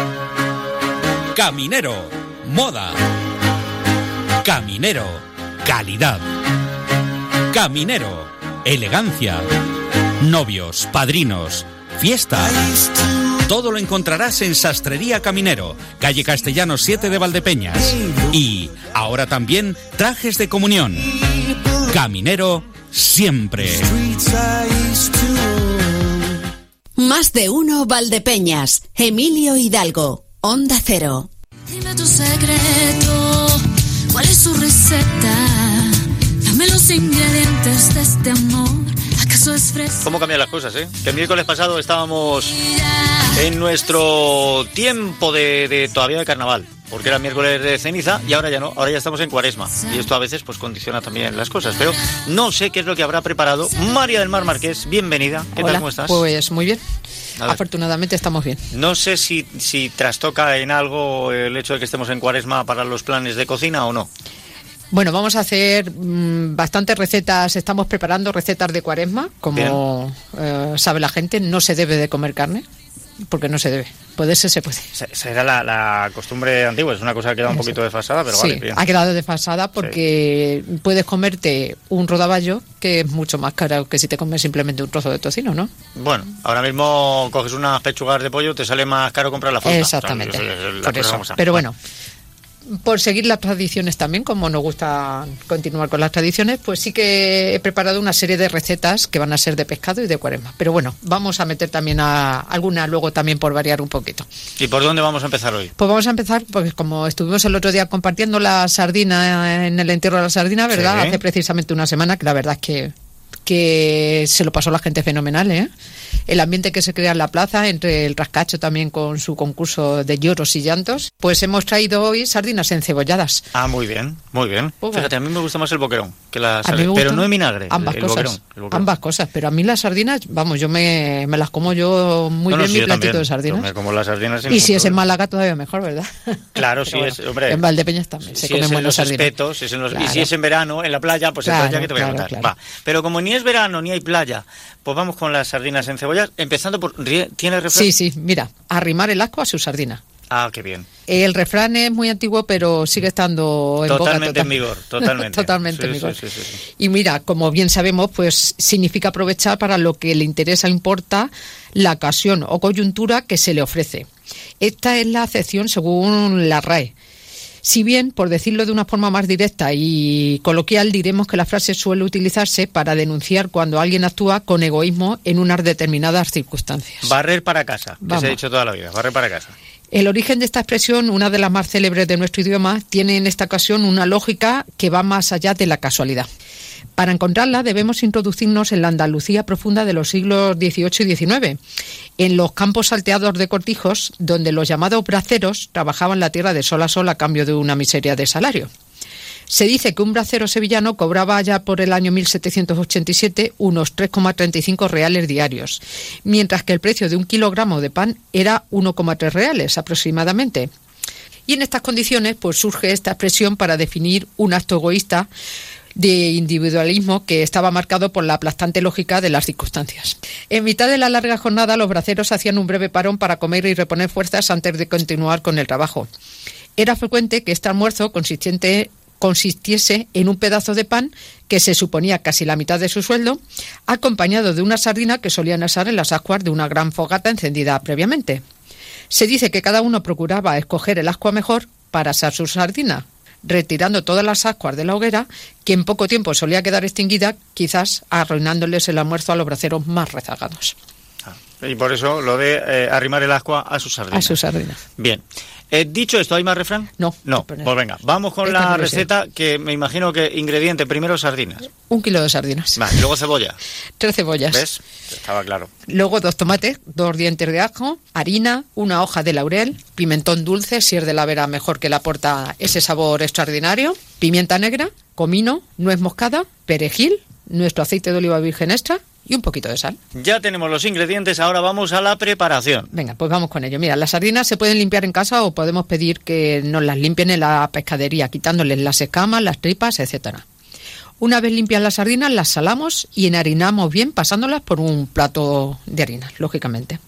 Speaker 29: Caminero, moda. Caminero, calidad. Caminero, elegancia. Novios, padrinos, fiesta. Todo lo encontrarás en Sastrería Caminero, calle Castellanos 7 de Valdepeñas. Y ahora también trajes de comunión. Caminero, siempre.
Speaker 1: Más de uno Valdepeñas. Emilio Hidalgo. Onda Cero.
Speaker 30: Dime tu secreto, ¿cuál es su receta? Dame los ingredientes de este amor. ¿Acaso es fresco?
Speaker 2: ¿Cómo cambian las cosas, eh? Que el miércoles pasado estábamos en nuestro tiempo de, de todavía de carnaval, porque era miércoles de ceniza y ahora ya no, ahora ya estamos en cuaresma. Y esto a veces pues condiciona también las cosas, pero no sé qué es lo que habrá preparado María del Mar Marqués. Bienvenida. ¿Qué tal?
Speaker 31: Hola,
Speaker 2: ¿Cómo estás?
Speaker 31: Pues muy bien. Afortunadamente estamos bien.
Speaker 2: No sé si, si trastoca en algo el hecho de que estemos en cuaresma para los planes de cocina o no.
Speaker 31: Bueno, vamos a hacer mm, bastantes recetas. Estamos preparando recetas de cuaresma. Como eh, sabe la gente, no se debe de comer carne, porque no se debe. Poderse se puede.
Speaker 2: Esa- era la, la costumbre antigua, es una cosa que queda un poquito desfasada, pero
Speaker 31: sí,
Speaker 2: vale, bien.
Speaker 31: ha quedado desfasada porque puedes comerte un rodaballo que es mucho más caro que si te comes simplemente un trozo de tocino, ¿no?
Speaker 2: Bueno, ahora mismo coges unas pechugas de pollo, te sale más caro comprar la fruta.
Speaker 31: Exactamente.
Speaker 2: O sea, es- es la
Speaker 31: Por eso. Pero bueno, por seguir las tradiciones también, como nos gusta continuar con las tradiciones, pues sí que he preparado una serie de recetas que van a ser de pescado y de cuaresma. Pero bueno, vamos a meter también a alguna luego también por variar un poquito.
Speaker 2: ¿Y por dónde vamos a empezar hoy?
Speaker 31: Pues vamos a empezar, porque como estuvimos el otro día compartiendo la sardina en el entierro de la sardina, ¿verdad?
Speaker 2: Sí.
Speaker 31: Hace precisamente una semana, que la verdad es que, que se lo pasó la gente fenomenal, ¿eh? El ambiente que se crea en la plaza, entre el rascacho también con su concurso de lloros y llantos, pues hemos traído hoy sardinas encebolladas.
Speaker 2: Ah, muy bien, muy bien.
Speaker 31: Pues
Speaker 2: Fíjate, a mí me gusta más el boquerón que la
Speaker 31: A
Speaker 2: sardina, pero no en vinagre, el-
Speaker 31: Ambas
Speaker 2: el,
Speaker 31: cosas.
Speaker 2: boquerón. el boquerón.
Speaker 31: Ambas cosas, pero a mí las sardinas, vamos, yo me, me las como yo muy
Speaker 2: No, no,
Speaker 31: bien
Speaker 2: sí,
Speaker 31: mi platito
Speaker 2: también.
Speaker 31: de sardinas.
Speaker 2: Me como las sardinas
Speaker 31: Y si es en. Málaga todavía mejor, ¿verdad?
Speaker 2: Claro, sí
Speaker 31: Pero
Speaker 2: es,
Speaker 31: bueno,
Speaker 2: hombre.
Speaker 31: En Valdepeñas también se
Speaker 2: si
Speaker 31: comen
Speaker 2: es en
Speaker 31: buenas
Speaker 2: los
Speaker 31: sardinas.
Speaker 2: espetos, es en los- y
Speaker 31: Claro.
Speaker 2: si es en verano, en la playa, pues
Speaker 31: Claro,
Speaker 2: entonces ya que te voy a contar.
Speaker 31: claro.
Speaker 2: Va. Pero como ni es verano ni hay playa, pues vamos con las sardinas encebolladas, empezando por... rie- ¿Tiene refrán?
Speaker 31: Sí, sí, mira, arrimar el asco a su sardina.
Speaker 2: Ah, qué bien.
Speaker 31: El refrán es muy antiguo, pero sigue estando en
Speaker 2: Totalmente
Speaker 31: total-
Speaker 2: en vigor, totalmente.
Speaker 31: Totalmente en vigor.
Speaker 2: sí.
Speaker 31: Y mira, como bien sabemos, pues significa aprovechar para lo que le interesa importa la ocasión o coyuntura que se le ofrece. Esta es la acepción según la RAE. Si bien, por decirlo de una forma más directa y coloquial, diremos que la frase suele utilizarse para denunciar cuando alguien actúa con egoísmo en unas determinadas circunstancias.
Speaker 2: Barrer para casa, que
Speaker 31: Vamos.
Speaker 2: se ha dicho toda la vida, barrer para casa.
Speaker 31: El origen de esta expresión, una de las más célebres de nuestro idioma, tiene en esta ocasión una lógica que va más allá de la casualidad. Para encontrarla debemos introducirnos en la Andalucía profunda de los siglos XVIII y XIX, en los campos salteados de cortijos, donde los llamados braceros trabajaban la tierra de sol a sol a cambio de una miseria de salario. Se dice que un bracero sevillano cobraba ya por el año 1787 unos 3,35 reales diarios, mientras que el precio de un kilogramo de pan era 1,3 reales aproximadamente. Y en estas condiciones, pues surge esta expresión para definir un acto egoísta de individualismo que estaba marcado por la aplastante lógica de las circunstancias. En mitad de la larga jornada, los braceros hacían un breve parón para comer y reponer fuerzas antes de continuar con el trabajo. Era frecuente que este almuerzo consistente consistiese en un pedazo de pan que se suponía casi la mitad de su sueldo, acompañado de una sardina que solían asar en las ascuas de una gran fogata encendida previamente. Se dice que cada uno procuraba escoger el ascua mejor para asar su sardina. Retirando todas las ascuas de la hoguera, que en poco tiempo solía quedar extinguida, quizás arruinándoles el almuerzo a los braceros más rezagados.
Speaker 2: Y por eso lo de eh, arrimar el agua a sus sardinas.
Speaker 31: A sus sardinas.
Speaker 2: Bien. Eh, dicho esto, ¿hay más refrán?
Speaker 31: No.
Speaker 2: No, pues venga, vamos con
Speaker 31: Esta
Speaker 2: la receta que me imagino que ingrediente primero sardinas.
Speaker 31: Un kilo de sardinas.
Speaker 2: Vale, luego cebolla.
Speaker 31: Tres cebollas.
Speaker 2: ¿Ves? Estaba claro.
Speaker 31: Luego dos tomates, dos dientes de ajo, harina, una hoja de laurel, pimentón dulce, si es de la vera mejor que le aporta ese sabor extraordinario, pimienta negra, comino, nuez moscada, perejil, nuestro aceite de oliva virgen extra y un poquito de sal.
Speaker 2: Ya tenemos los ingredientes, ahora vamos a la preparación.
Speaker 31: Venga, pues vamos con ello. Mira, las sardinas se pueden limpiar en casa o podemos pedir que nos las limpien en la pescadería, quitándoles las escamas, las tripas, etcétera. Una vez limpias las sardinas, las salamos y enharinamos bien pasándolas por un plato de harina, lógicamente.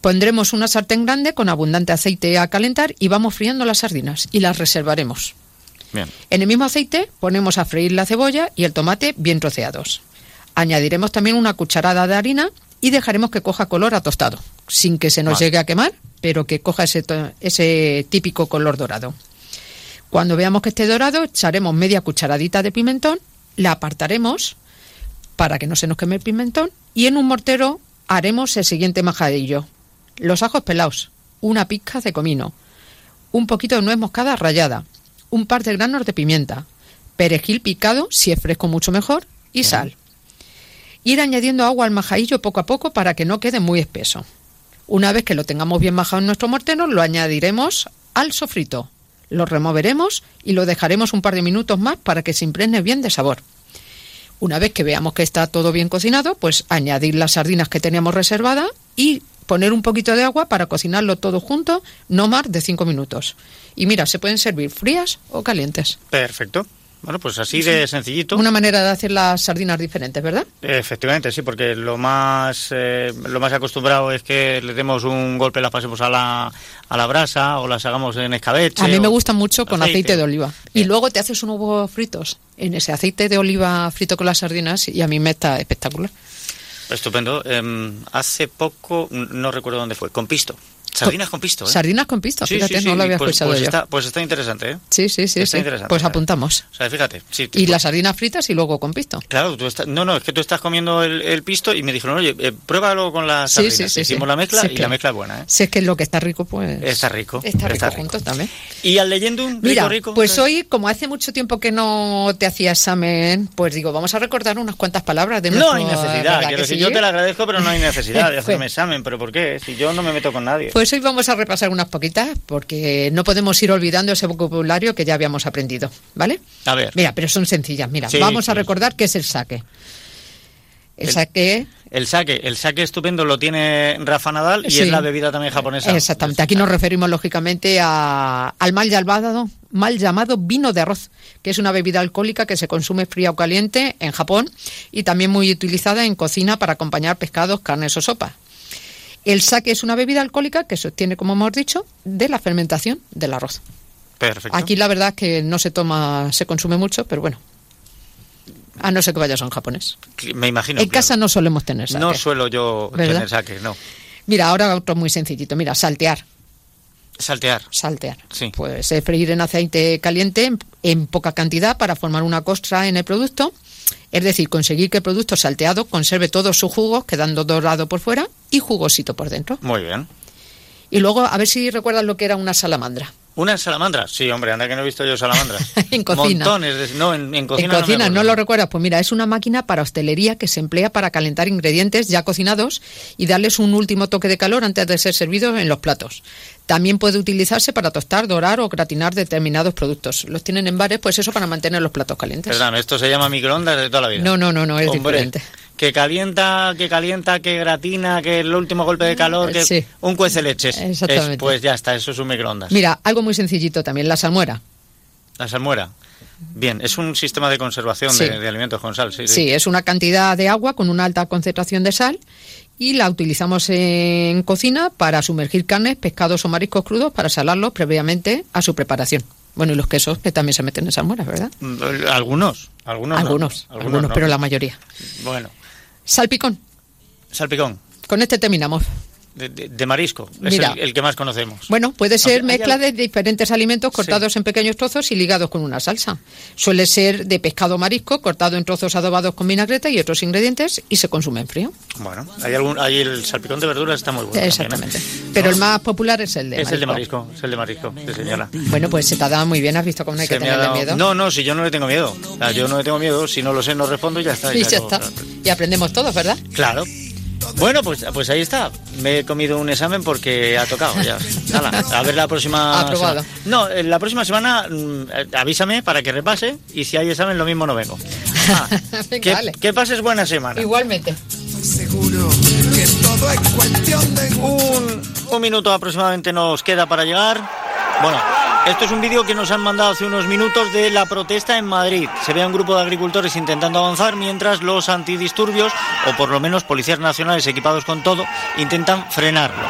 Speaker 31: Pondremos una sartén grande con abundante aceite a calentar y vamos friendo las sardinas y las reservaremos.
Speaker 2: Bien.
Speaker 31: En el mismo aceite ponemos a freír la cebolla y el tomate bien troceados. Añadiremos también una cucharada de harina y dejaremos que coja color a tostado, sin que se nos
Speaker 2: Vale.
Speaker 31: llegue a quemar, pero que coja ese, ese típico color dorado. Cuando veamos que esté dorado, echaremos media cucharadita de pimentón, la apartaremos para que no se nos queme el pimentón y en un mortero haremos el siguiente majadillo. Los ajos pelados, una pizca de comino, un poquito de nuez moscada rallada, un par de granos de pimienta, perejil picado, si es fresco mucho mejor, y sal. Ir añadiendo agua al majadillo poco a poco para que no quede muy espeso. Una vez que lo tengamos bien majado en nuestro mortero, lo añadiremos al sofrito. Lo removeremos y lo dejaremos un par de minutos más para que se impregne bien de sabor. Una vez que veamos que está todo bien cocinado, pues añadir las sardinas que teníamos reservadas y poner un poquito de agua para cocinarlo todo junto, no más de 5 minutos. Y mira, se pueden servir frías o calientes.
Speaker 2: Perfecto. Bueno, pues así de sencillito.
Speaker 31: Una manera de hacer las sardinas diferentes, ¿verdad?
Speaker 2: Efectivamente, sí, porque lo más eh, lo más acostumbrado es que le demos un golpe, las pasemos a la, a la brasa o las hagamos en escabeche.
Speaker 31: A mí me gusta mucho con
Speaker 2: aceite.
Speaker 31: aceite, de oliva. Y luego te haces unos huevos fritos en ese aceite de oliva frito con las sardinas y a mí me está espectacular.
Speaker 2: Estupendo. Em, hace poco, no recuerdo dónde fue, con pisto. Sardinas con pisto, ¿eh?
Speaker 31: Sardinas con pisto,
Speaker 2: Sí,
Speaker 31: fíjate,
Speaker 2: sí, sí,
Speaker 31: no lo había
Speaker 2: pues,
Speaker 31: escuchado
Speaker 2: pues
Speaker 31: yo.
Speaker 2: Está, pues está interesante, ¿eh?
Speaker 31: Sí, sí, sí,
Speaker 2: está interesante,
Speaker 31: Pues
Speaker 2: claro.
Speaker 31: apuntamos.
Speaker 2: O sea, fíjate.
Speaker 31: Y las sardinas fritas y luego con pisto.
Speaker 2: Claro, tú estás, no, no, es que tú estás comiendo el, el pisto y me dijeron, oye, eh, pruébalo con las
Speaker 31: Sí,
Speaker 2: sardinas.
Speaker 31: sí, sí,
Speaker 2: Hicimos la mezcla y
Speaker 31: que-
Speaker 2: la mezcla es buena, ¿eh?
Speaker 31: Si es que lo que está rico, pues...
Speaker 2: Está rico.
Speaker 31: Está rico
Speaker 2: está rico.
Speaker 31: también.
Speaker 2: ¿Y al leyendum? Rico,
Speaker 31: Mira,
Speaker 2: rico.
Speaker 31: pues hoy, como hace mucho tiempo que no te hacía examen, pues digo, vamos a recordar unas cuantas palabras de
Speaker 2: No
Speaker 31: nuestro-
Speaker 2: hay
Speaker 31: ¿verdad
Speaker 2: necesidad, quiero decir, yo te lo agradezco, pero no hay necesidad de
Speaker 31: Pues-
Speaker 2: hacerme examen. ¿Pero por qué? Si yo no me meto con nadie.
Speaker 31: Pues hoy vamos a repasar unas poquitas, porque no podemos ir olvidando ese vocabulario que ya habíamos aprendido, ¿vale?
Speaker 2: A ver.
Speaker 31: Mira, pero son sencillas. Mira,
Speaker 2: Sí,
Speaker 31: vamos a
Speaker 2: sí.
Speaker 31: recordar qué es el saque. El,
Speaker 2: El-
Speaker 31: saque,
Speaker 2: El saque, el saque estupendo lo tiene Rafa Nadal y
Speaker 31: Sí.
Speaker 2: es la bebida también japonesa.
Speaker 31: exactamente. Aquí nos referimos lógicamente a- al mal llamado, mal llamado vino de arroz, que es una bebida alcohólica que se consume fría o caliente en Japón y también muy utilizada en cocina para acompañar pescados, carnes o sopas. El sake es una bebida alcohólica que se obtiene, como hemos dicho, de la fermentación del arroz.
Speaker 2: Perfecto.
Speaker 31: Aquí la verdad es que no se toma, se consume mucho, pero bueno. A no ser que vayas a un japonés.
Speaker 2: Me imagino.
Speaker 31: en
Speaker 2: claro.
Speaker 31: casa no solemos tener sake.
Speaker 2: No suelo yo
Speaker 31: ¿Verdad?
Speaker 2: tener saque, no.
Speaker 31: Mira, ahora otro muy sencillito. Mira, saltear.
Speaker 2: Saltear.
Speaker 31: Saltear.
Speaker 2: Sí.
Speaker 31: Pues freír en aceite caliente en, en poca cantidad para formar una costra en el producto. Es decir, conseguir que el producto salteado conserve todos sus jugos, quedando dorado por fuera y jugosito por dentro.
Speaker 2: Muy bien.
Speaker 31: Y luego, a ver si recuerdas lo que era una salamandra.
Speaker 2: ¿Una salamandra? Sí, hombre, anda que no he visto yo salamandras.
Speaker 31: En cocina.
Speaker 2: Montones. de- no, en, en cocina.
Speaker 31: en cocina,
Speaker 2: no, me
Speaker 31: ¿no,
Speaker 2: acuerdo.
Speaker 31: lo recuerdas? Pues mira, es una máquina para hostelería que se emplea para calentar ingredientes ya cocinados y darles un último toque de calor antes de ser servidos en los platos. También puede utilizarse para tostar, dorar o gratinar determinados productos. Los tienen en bares, pues eso para mantener los platos calientes.
Speaker 2: Perdón, esto se llama microondas de toda la vida.
Speaker 31: No, no, no, no, es
Speaker 2: Hombre,
Speaker 31: diferente.
Speaker 2: Que calienta, que calienta, que gratina, que el último golpe de calor, que
Speaker 31: Sí.
Speaker 2: un cuece leches.
Speaker 31: Exactamente.
Speaker 2: Es- pues ya está, eso es un microondas.
Speaker 31: Mira, algo muy sencillito también, la salmuera.
Speaker 2: La salmuera. Bien, es un sistema de conservación
Speaker 31: Sí.
Speaker 2: de, de alimentos con sal, sí, sí.
Speaker 31: Sí, es una cantidad de agua con una alta concentración de sal y la utilizamos en cocina para sumergir carnes, pescados o mariscos crudos para salarlos previamente a su preparación. Bueno, y los quesos que también se meten en salmuera, ¿verdad?
Speaker 2: Mm, Algunos, algunos. no.
Speaker 31: algunos, algunos,
Speaker 2: no.
Speaker 31: pero la mayoría.
Speaker 2: Bueno,
Speaker 31: Salpicón.
Speaker 2: salpicón.
Speaker 31: Con este terminamos.
Speaker 2: De, de- marisco. Es
Speaker 31: Mira.
Speaker 2: el, el que más conocemos.
Speaker 31: Bueno, puede ser
Speaker 2: Aunque
Speaker 31: mezcla de diferentes alimentos cortados en pequeños trozos y ligados con una salsa. Suele ser de pescado marisco cortado en trozos adobados con vinagreta y otros ingredientes y se consume en frío.
Speaker 2: Bueno, hay algún, hay el salpicón de verduras está muy bueno.
Speaker 31: Exactamente.
Speaker 2: también, ¿eh?
Speaker 31: Pero el más popular es el de
Speaker 2: es el de
Speaker 31: marisco.
Speaker 2: marisco, es el de marisco, sí, señora.
Speaker 31: Bueno, pues se te ha dado muy bien, has visto cómo no hay que
Speaker 2: Se
Speaker 31: tenerle
Speaker 2: dado-
Speaker 31: miedo.
Speaker 2: No, no, si yo no le tengo miedo. O sea, yo no le tengo miedo, si no lo sé no respondo y ya está.
Speaker 31: y ya está. Y aprendemos todos, ¿verdad?
Speaker 2: Claro. Bueno, pues, pues ahí está. Me he comido un examen porque ha tocado ya. Hala, a ver la próxima
Speaker 31: Aprobado.
Speaker 2: semana. No, eh, la próxima semana mm, avísame para que repase y si hay examen lo mismo no vengo. Ah,
Speaker 31: Venga,
Speaker 2: que,
Speaker 31: vale.
Speaker 2: que pases buena semana.
Speaker 31: Igualmente.
Speaker 32: Seguro que todo es cuestión de
Speaker 2: Un, un minuto aproximadamente nos queda para llegar. Bueno, esto es un vídeo que nos han mandado hace unos minutos de la protesta en Madrid. Se ve a un grupo de agricultores intentando avanzar mientras los antidisturbios, o por lo menos policías nacionales equipados con todo, intentan frenarlo.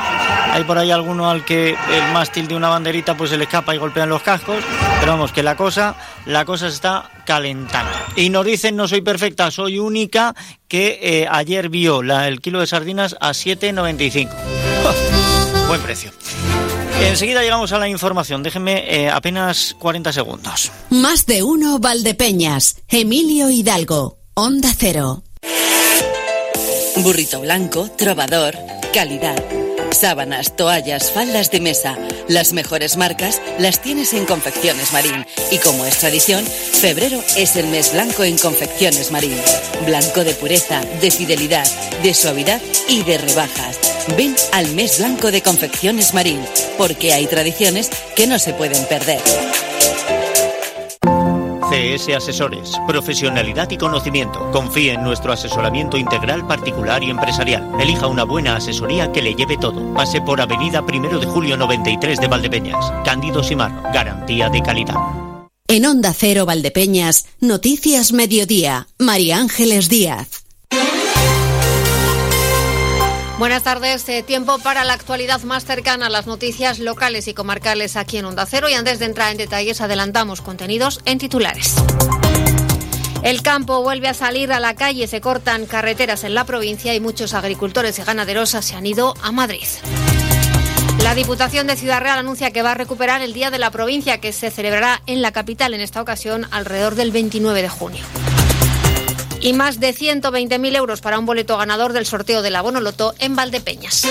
Speaker 2: Hay por ahí alguno al que el mástil de una banderita pues se le escapa y golpean los cascos, pero vamos, que la cosa, la cosa está calentando. Y nos dicen, no soy perfecta, soy única, que eh, ayer vio la- el kilo de sardinas a 7,95. Buen precio. Enseguida llegamos a la información. Déjenme eh, apenas 40 segundos.
Speaker 1: Más de uno Valdepeñas. Emilio Hidalgo. Onda Cero.
Speaker 33: Burrito blanco, trovador, calidad. Sábanas, toallas, faldas de mesa. Las mejores marcas las tienes en Confecciones Marín. Y como es tradición, febrero es el mes blanco en Confecciones Marín. Blanco de pureza, de fidelidad, de suavidad y de rebajas. Ven al mes blanco de Confecciones Marín, porque hay tradiciones que no se pueden perder.
Speaker 2: CS Asesores. Profesionalidad y conocimiento. Confíe en nuestro asesoramiento integral particular y empresarial. Elija una buena asesoría que le lleve todo. Pase por Avenida Primero de Julio 93 de Valdepeñas. Cándido Simarro. Garantía de calidad.
Speaker 1: En Onda Cero Valdepeñas, Noticias Mediodía. María Ángeles Díaz.
Speaker 4: Buenas tardes. eh, tiempo para la actualidad más cercana a las noticias locales y comarcales aquí en Onda Cero. Y antes de entrar en detalles, adelantamos contenidos en titulares. El campo vuelve a salir a la calle, se cortan carreteras en la provincia y muchos agricultores y ganaderos se han ido a Madrid. La Diputación de Ciudad Real anuncia que va a recuperar el Día de la Provincia que se celebrará en la capital en esta ocasión alrededor del 29 de junio. Y más de 120.000 euros para un boleto ganador del sorteo del abono loto en Valdepeñas.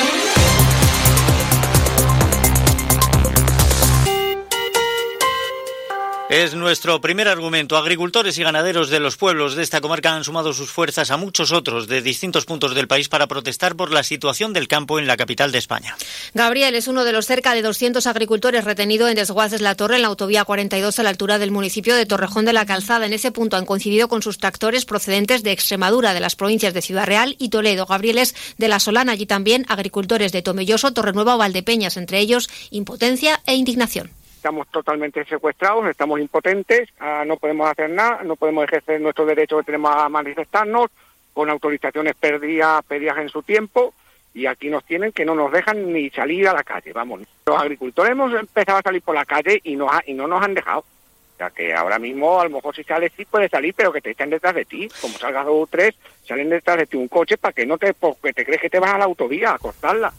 Speaker 2: Es nuestro primer argumento. Agricultores y ganaderos de los pueblos de esta comarca han sumado sus fuerzas a muchos otros de distintos puntos del país para protestar por la situación del campo en la capital de España.
Speaker 4: Gabriel es uno de los cerca de 200 agricultores retenidos en Desguaces La Torre, en la autovía 42, a la altura del municipio de Torrejón de la Calzada. En ese punto han coincidido con sus tractores procedentes de Extremadura, de las provincias de Ciudad Real y Toledo. Gabriel es de La Solana, allí también agricultores de Tomelloso, Torrenueva o Valdepeñas, entre ellos impotencia e indignación.
Speaker 10: Estamos totalmente secuestrados, estamos impotentes, ah, no podemos hacer nada, no podemos ejercer nuestro derecho que tenemos a manifestarnos, con autorizaciones perdidas, perdidas en su tiempo, y aquí nos tienen que no nos dejan ni salir a la calle, vamos. Los agricultores hemos empezado a salir por la calle y, nos ha- y no nos han dejado. O sea que ahora mismo, a lo mejor si sales sí puedes salir, pero que te estén detrás de ti. Como salgas dos o tres, salen detrás de ti un coche para que no te, porque te crees que te vas a la autovía a cortarla.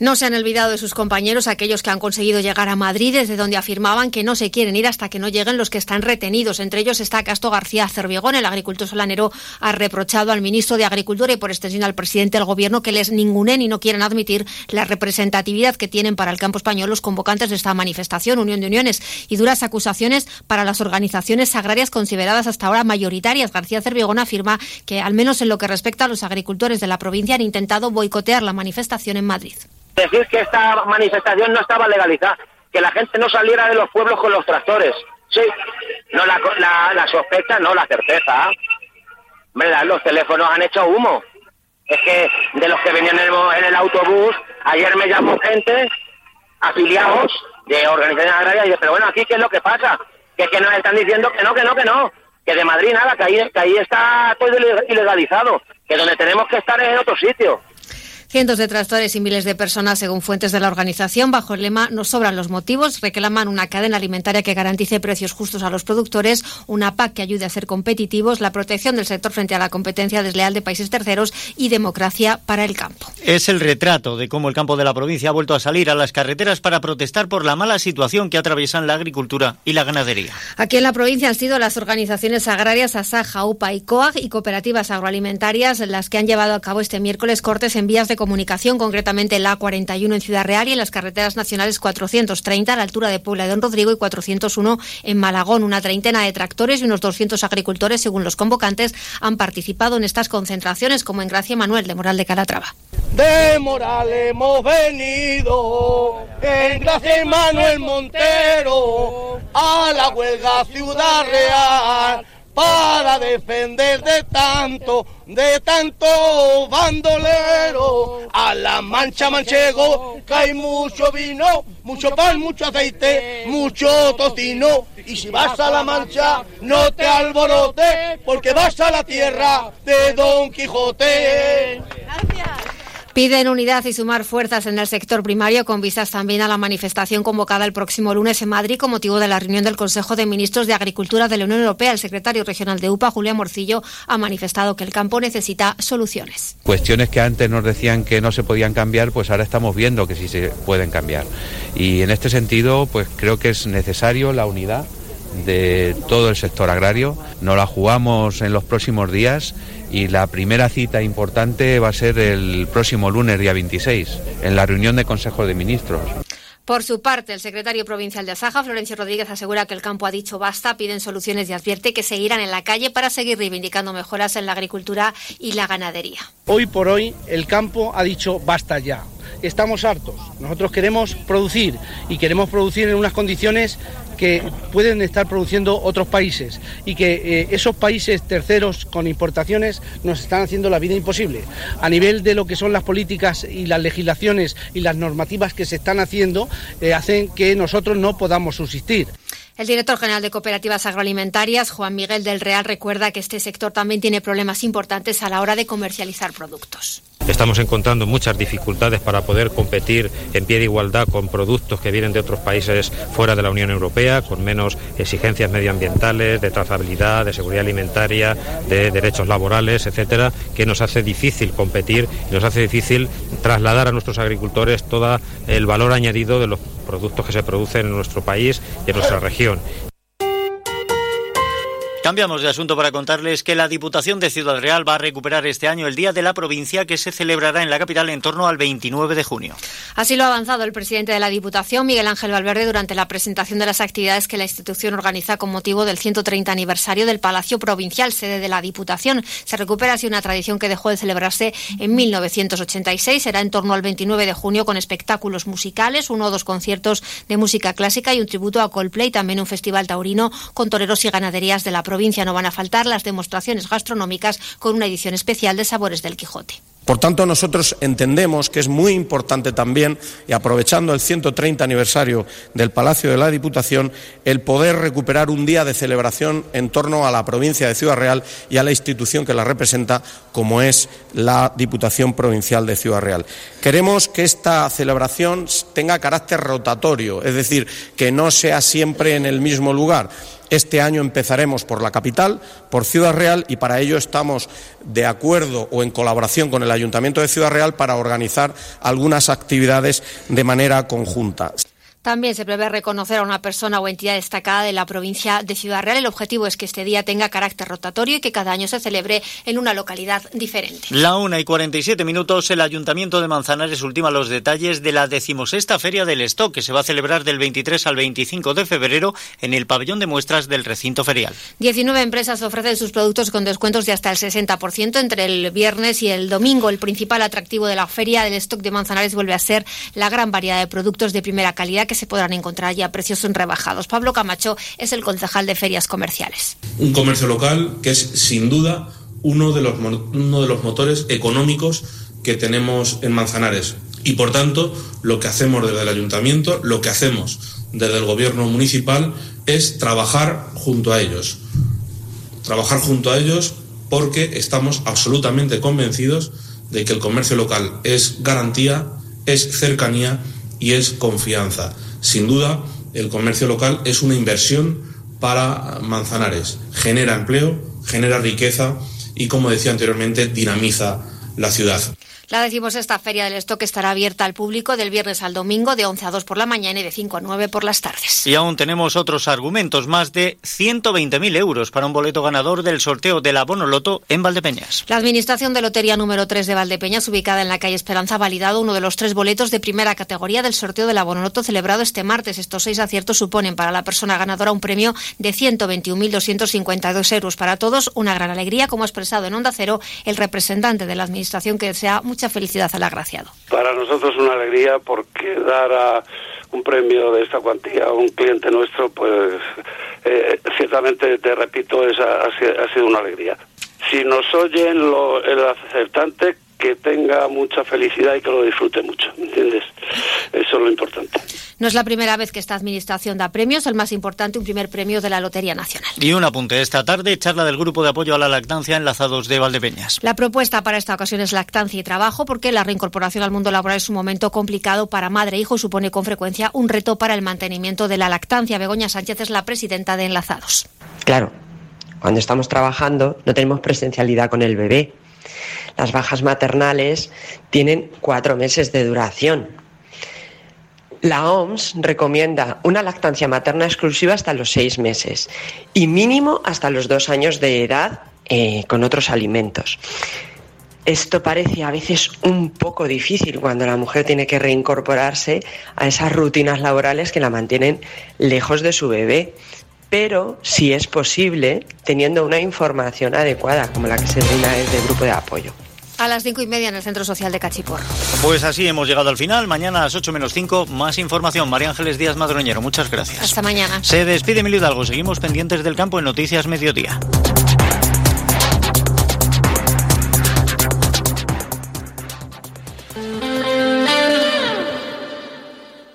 Speaker 4: No se han olvidado de sus compañeros, aquellos que han conseguido llegar a Madrid, desde donde afirmaban que no se quieren ir hasta que no lleguen los que están retenidos. Entre ellos está Casto García Cervigón. El agricultor solanero ha reprochado al ministro de Agricultura y por extensión al presidente del Gobierno que les ningunen y no quieren admitir la representatividad que tienen para el campo español los convocantes de esta manifestación, Unión de Uniones, y duras acusaciones para las organizaciones agrarias consideradas hasta ahora mayoritarias. García Cervigón afirma que, al menos en lo que respecta a los agricultores de la provincia, han intentado boicotear la manifestación en Madrid.
Speaker 13: Decir que esta manifestación no estaba legalizada, que la gente no saliera de los pueblos con los tractores. Sí, no la, la, la sospecha, no la certeza. Hombre, los teléfonos han hecho humo. Es que de los que venían en el, en el autobús, ayer me llamó gente, afiliados de organizaciones agrarias, y dice, pero bueno, aquí qué es lo que pasa, que es que nos están diciendo que no, que no, que no, que de Madrid nada, que ahí, que ahí está todo ilegalizado, que donde tenemos que estar es en otro sitio.
Speaker 4: Cientos de tractores y miles de personas, según fuentes de la organización, bajo el lema No sobran los motivos, reclaman una cadena alimentaria que garantice precios justos a los productores, una PAC que ayude a ser competitivos, la protección del sector frente a la competencia desleal de países terceros y democracia para el campo.
Speaker 2: Es el retrato de cómo el campo de la provincia ha vuelto a salir a las carreteras para protestar por la mala situación que atraviesan la agricultura y la ganadería.
Speaker 4: Aquí en la provincia han sido las organizaciones agrarias Asaja, UPA y COAG y cooperativas agroalimentarias las que han llevado a cabo este miércoles cortes en vías de comunicación, concretamente la A41 en Ciudad Real y en las carreteras nacionales 430 a la altura de Puebla de Don Rodrigo y 401 en Malagón. Una treintena de tractores y unos 200 agricultores, según los convocantes, han participado en estas concentraciones, como en Gracia Manuel de Moral de Calatrava.
Speaker 34: De Moral hemos venido, en Gracia Manuel Montero, a la huelga Ciudad Real para defender de tanto, de tanto bandolero. A la mancha manchego hay mucho vino, mucho pan, mucho aceite, mucho tocino. Y si vas a la mancha, no te alborotes, porque vas a la tierra de Don Quijote.
Speaker 4: Piden unidad y sumar fuerzas en el sector primario con vistas también a la manifestación convocada el próximo lunes en Madrid con motivo de la reunión del Consejo de Ministros de Agricultura de la Unión Europea. El secretario regional de UPA, Julián Morcillo, ha manifestado que el campo necesita soluciones.
Speaker 35: Cuestiones que antes nos decían que no se podían cambiar, pues ahora estamos viendo que sí se pueden cambiar. Y en este sentido, pues creo que es necesario la unidad de todo el sector agrario. Nos la jugamos en los próximos días y la primera cita importante va a ser el próximo lunes, día 26, en la reunión de Consejo de Ministros.
Speaker 4: Por su parte, el secretario provincial de Asaja, Florencio Rodríguez, asegura que el campo ha dicho basta, piden soluciones y advierte que seguirán en la calle para seguir reivindicando mejoras en la agricultura y la ganadería.
Speaker 34: Hoy por hoy el campo ha dicho basta ya. Estamos hartos. Nosotros queremos producir y queremos producir en unas condiciones que pueden estar produciendo otros países y que eh, esos países terceros con importaciones nos están haciendo la vida imposible. A nivel de lo que son las políticas y las legislaciones y las normativas que se están haciendo, eh, hacen que nosotros no podamos subsistir.
Speaker 4: El director general de Cooperativas Agroalimentarias, Juan Miguel del Real, recuerda que este sector también tiene problemas importantes a la hora de comercializar productos.
Speaker 36: Estamos encontrando muchas dificultades para poder competir en pie de igualdad con productos que vienen de otros países fuera de la Unión Europea, con menos exigencias medioambientales, de trazabilidad, de seguridad alimentaria, de derechos laborales, etcétera, que nos hace difícil competir y nos hace difícil trasladar a nuestros agricultores todo el valor añadido de los productos que se producen en nuestro país y en nuestra región.
Speaker 2: Cambiamos de asunto para contarles que la Diputación de Ciudad Real va a recuperar este año el Día de la Provincia que se celebrará en la capital en torno al 29 de junio.
Speaker 4: Así lo ha avanzado el presidente de la Diputación, Miguel Ángel Valverde, durante la presentación de las actividades que la institución organiza con motivo del 130 aniversario del Palacio Provincial, sede de la Diputación. Se recupera así una tradición que dejó de celebrarse en 1986. Será en torno al 29 de junio con espectáculos musicales, uno o dos conciertos de música clásica y un tributo a Coldplay, también un festival taurino con toreros y ganaderías de la provincia provincia no van a faltar las demostraciones gastronómicas con una edición especial de Sabores del Quijote.
Speaker 37: Por tanto, nosotros entendemos que es muy importante también, y aprovechando el 130 aniversario del Palacio de la Diputación, el poder recuperar un día de celebración en torno a la provincia de Ciudad Real y a la institución que la representa, como es la Diputación Provincial de Ciudad Real. Queremos que esta celebración tenga carácter rotatorio, es decir, que no sea siempre en el mismo lugar. Este año empezaremos por la capital, por Ciudad Real, y para ello estamos de acuerdo o en colaboración con el Ayuntamiento de Ciudad Real para organizar algunas actividades de manera conjunta.
Speaker 4: También se prevé reconocer a una persona o entidad destacada de la provincia de Ciudad Real. El objetivo es que este día tenga carácter rotatorio y que cada año se celebre en una localidad diferente.
Speaker 2: La una y 47 minutos, el Ayuntamiento de Manzanares ultima los detalles de la decimosexta Feria del Stock, que se va a celebrar del 23 al 25 de febrero en el pabellón de muestras del recinto ferial.
Speaker 4: 19 empresas ofrecen sus productos con descuentos de hasta el 60% entre el viernes y el domingo. El principal atractivo de la Feria del Stock de Manzanares vuelve a ser la gran variedad de productos de primera calidad que se podrán encontrar ya precios rebajados. Pablo Camacho es el concejal de ferias comerciales.
Speaker 38: Un comercio local que es sin duda uno de los, uno de los motores económicos que tenemos en Manzanares. Y por tanto, lo que hacemos desde el ayuntamiento, lo que hacemos desde el gobierno municipal es trabajar junto a ellos. Trabajar junto a ellos porque estamos absolutamente convencidos de que el comercio local es garantía, es cercanía y es confianza. Sin duda, el comercio local es una inversión para Manzanares. Genera empleo, genera riqueza y, como decía anteriormente, dinamiza la ciudad.
Speaker 4: La esta Feria del Stock estará abierta al público del viernes al domingo de 11 a 2 por la mañana y de 5 a 9 por las tardes.
Speaker 2: Y aún tenemos otros argumentos, más de 120.000 euros para un boleto ganador del sorteo del abono loto en Valdepeñas.
Speaker 4: La Administración de Lotería número 3 de Valdepeñas, ubicada en la calle Esperanza, ha validado uno de los tres boletos de primera categoría del sorteo del abono loto celebrado este martes. Estos seis aciertos suponen para la persona ganadora un premio de 121.252 euros. Para todos, una gran alegría, como ha expresado en Onda Cero el representante de la Administración que desea mucha felicidad al agraciado.
Speaker 39: Para nosotros una alegría porque dar a un premio de esta cuantía a un cliente nuestro, pues eh, ciertamente, te repito, es, ha, sido una alegría. Si nos oyen lo, el acertante, que tenga mucha felicidad y que lo disfrute mucho, ¿entiendes? Eso es lo importante.
Speaker 4: No es la primera vez que esta administración da premios, el más importante, un primer premio de la Lotería Nacional.
Speaker 2: Y un apunte esta tarde, charla del Grupo de Apoyo a la Lactancia enlazados de Valdepeñas.
Speaker 4: La propuesta para esta ocasión es lactancia y trabajo, porque la reincorporación al mundo laboral es un momento complicado para madre e hijo y supone con frecuencia un reto para el mantenimiento de la lactancia. Begoña Sánchez es la presidenta de Enlazados.
Speaker 40: Claro, cuando estamos trabajando no tenemos presencialidad con el bebé. Las bajas maternales tienen cuatro meses de duración la OMS recomienda una lactancia materna exclusiva hasta los seis meses y mínimo hasta los dos años de edad eh, con otros alimentos. Esto parece a veces un poco difícil cuando la mujer tiene que reincorporarse a esas rutinas laborales que la mantienen lejos de su bebé, pero si es posible teniendo una información adecuada como la que se brinda desde el grupo de apoyo.
Speaker 4: A las cinco y media en el Centro Social de Cachipor.
Speaker 2: Pues así hemos llegado al final. Mañana a las ocho menos cinco, más información. María Ángeles Díaz Madroñero, muchas gracias.
Speaker 4: Hasta mañana.
Speaker 2: Se despide Emilio Hidalgo. Seguimos pendientes del campo en Noticias Mediodía.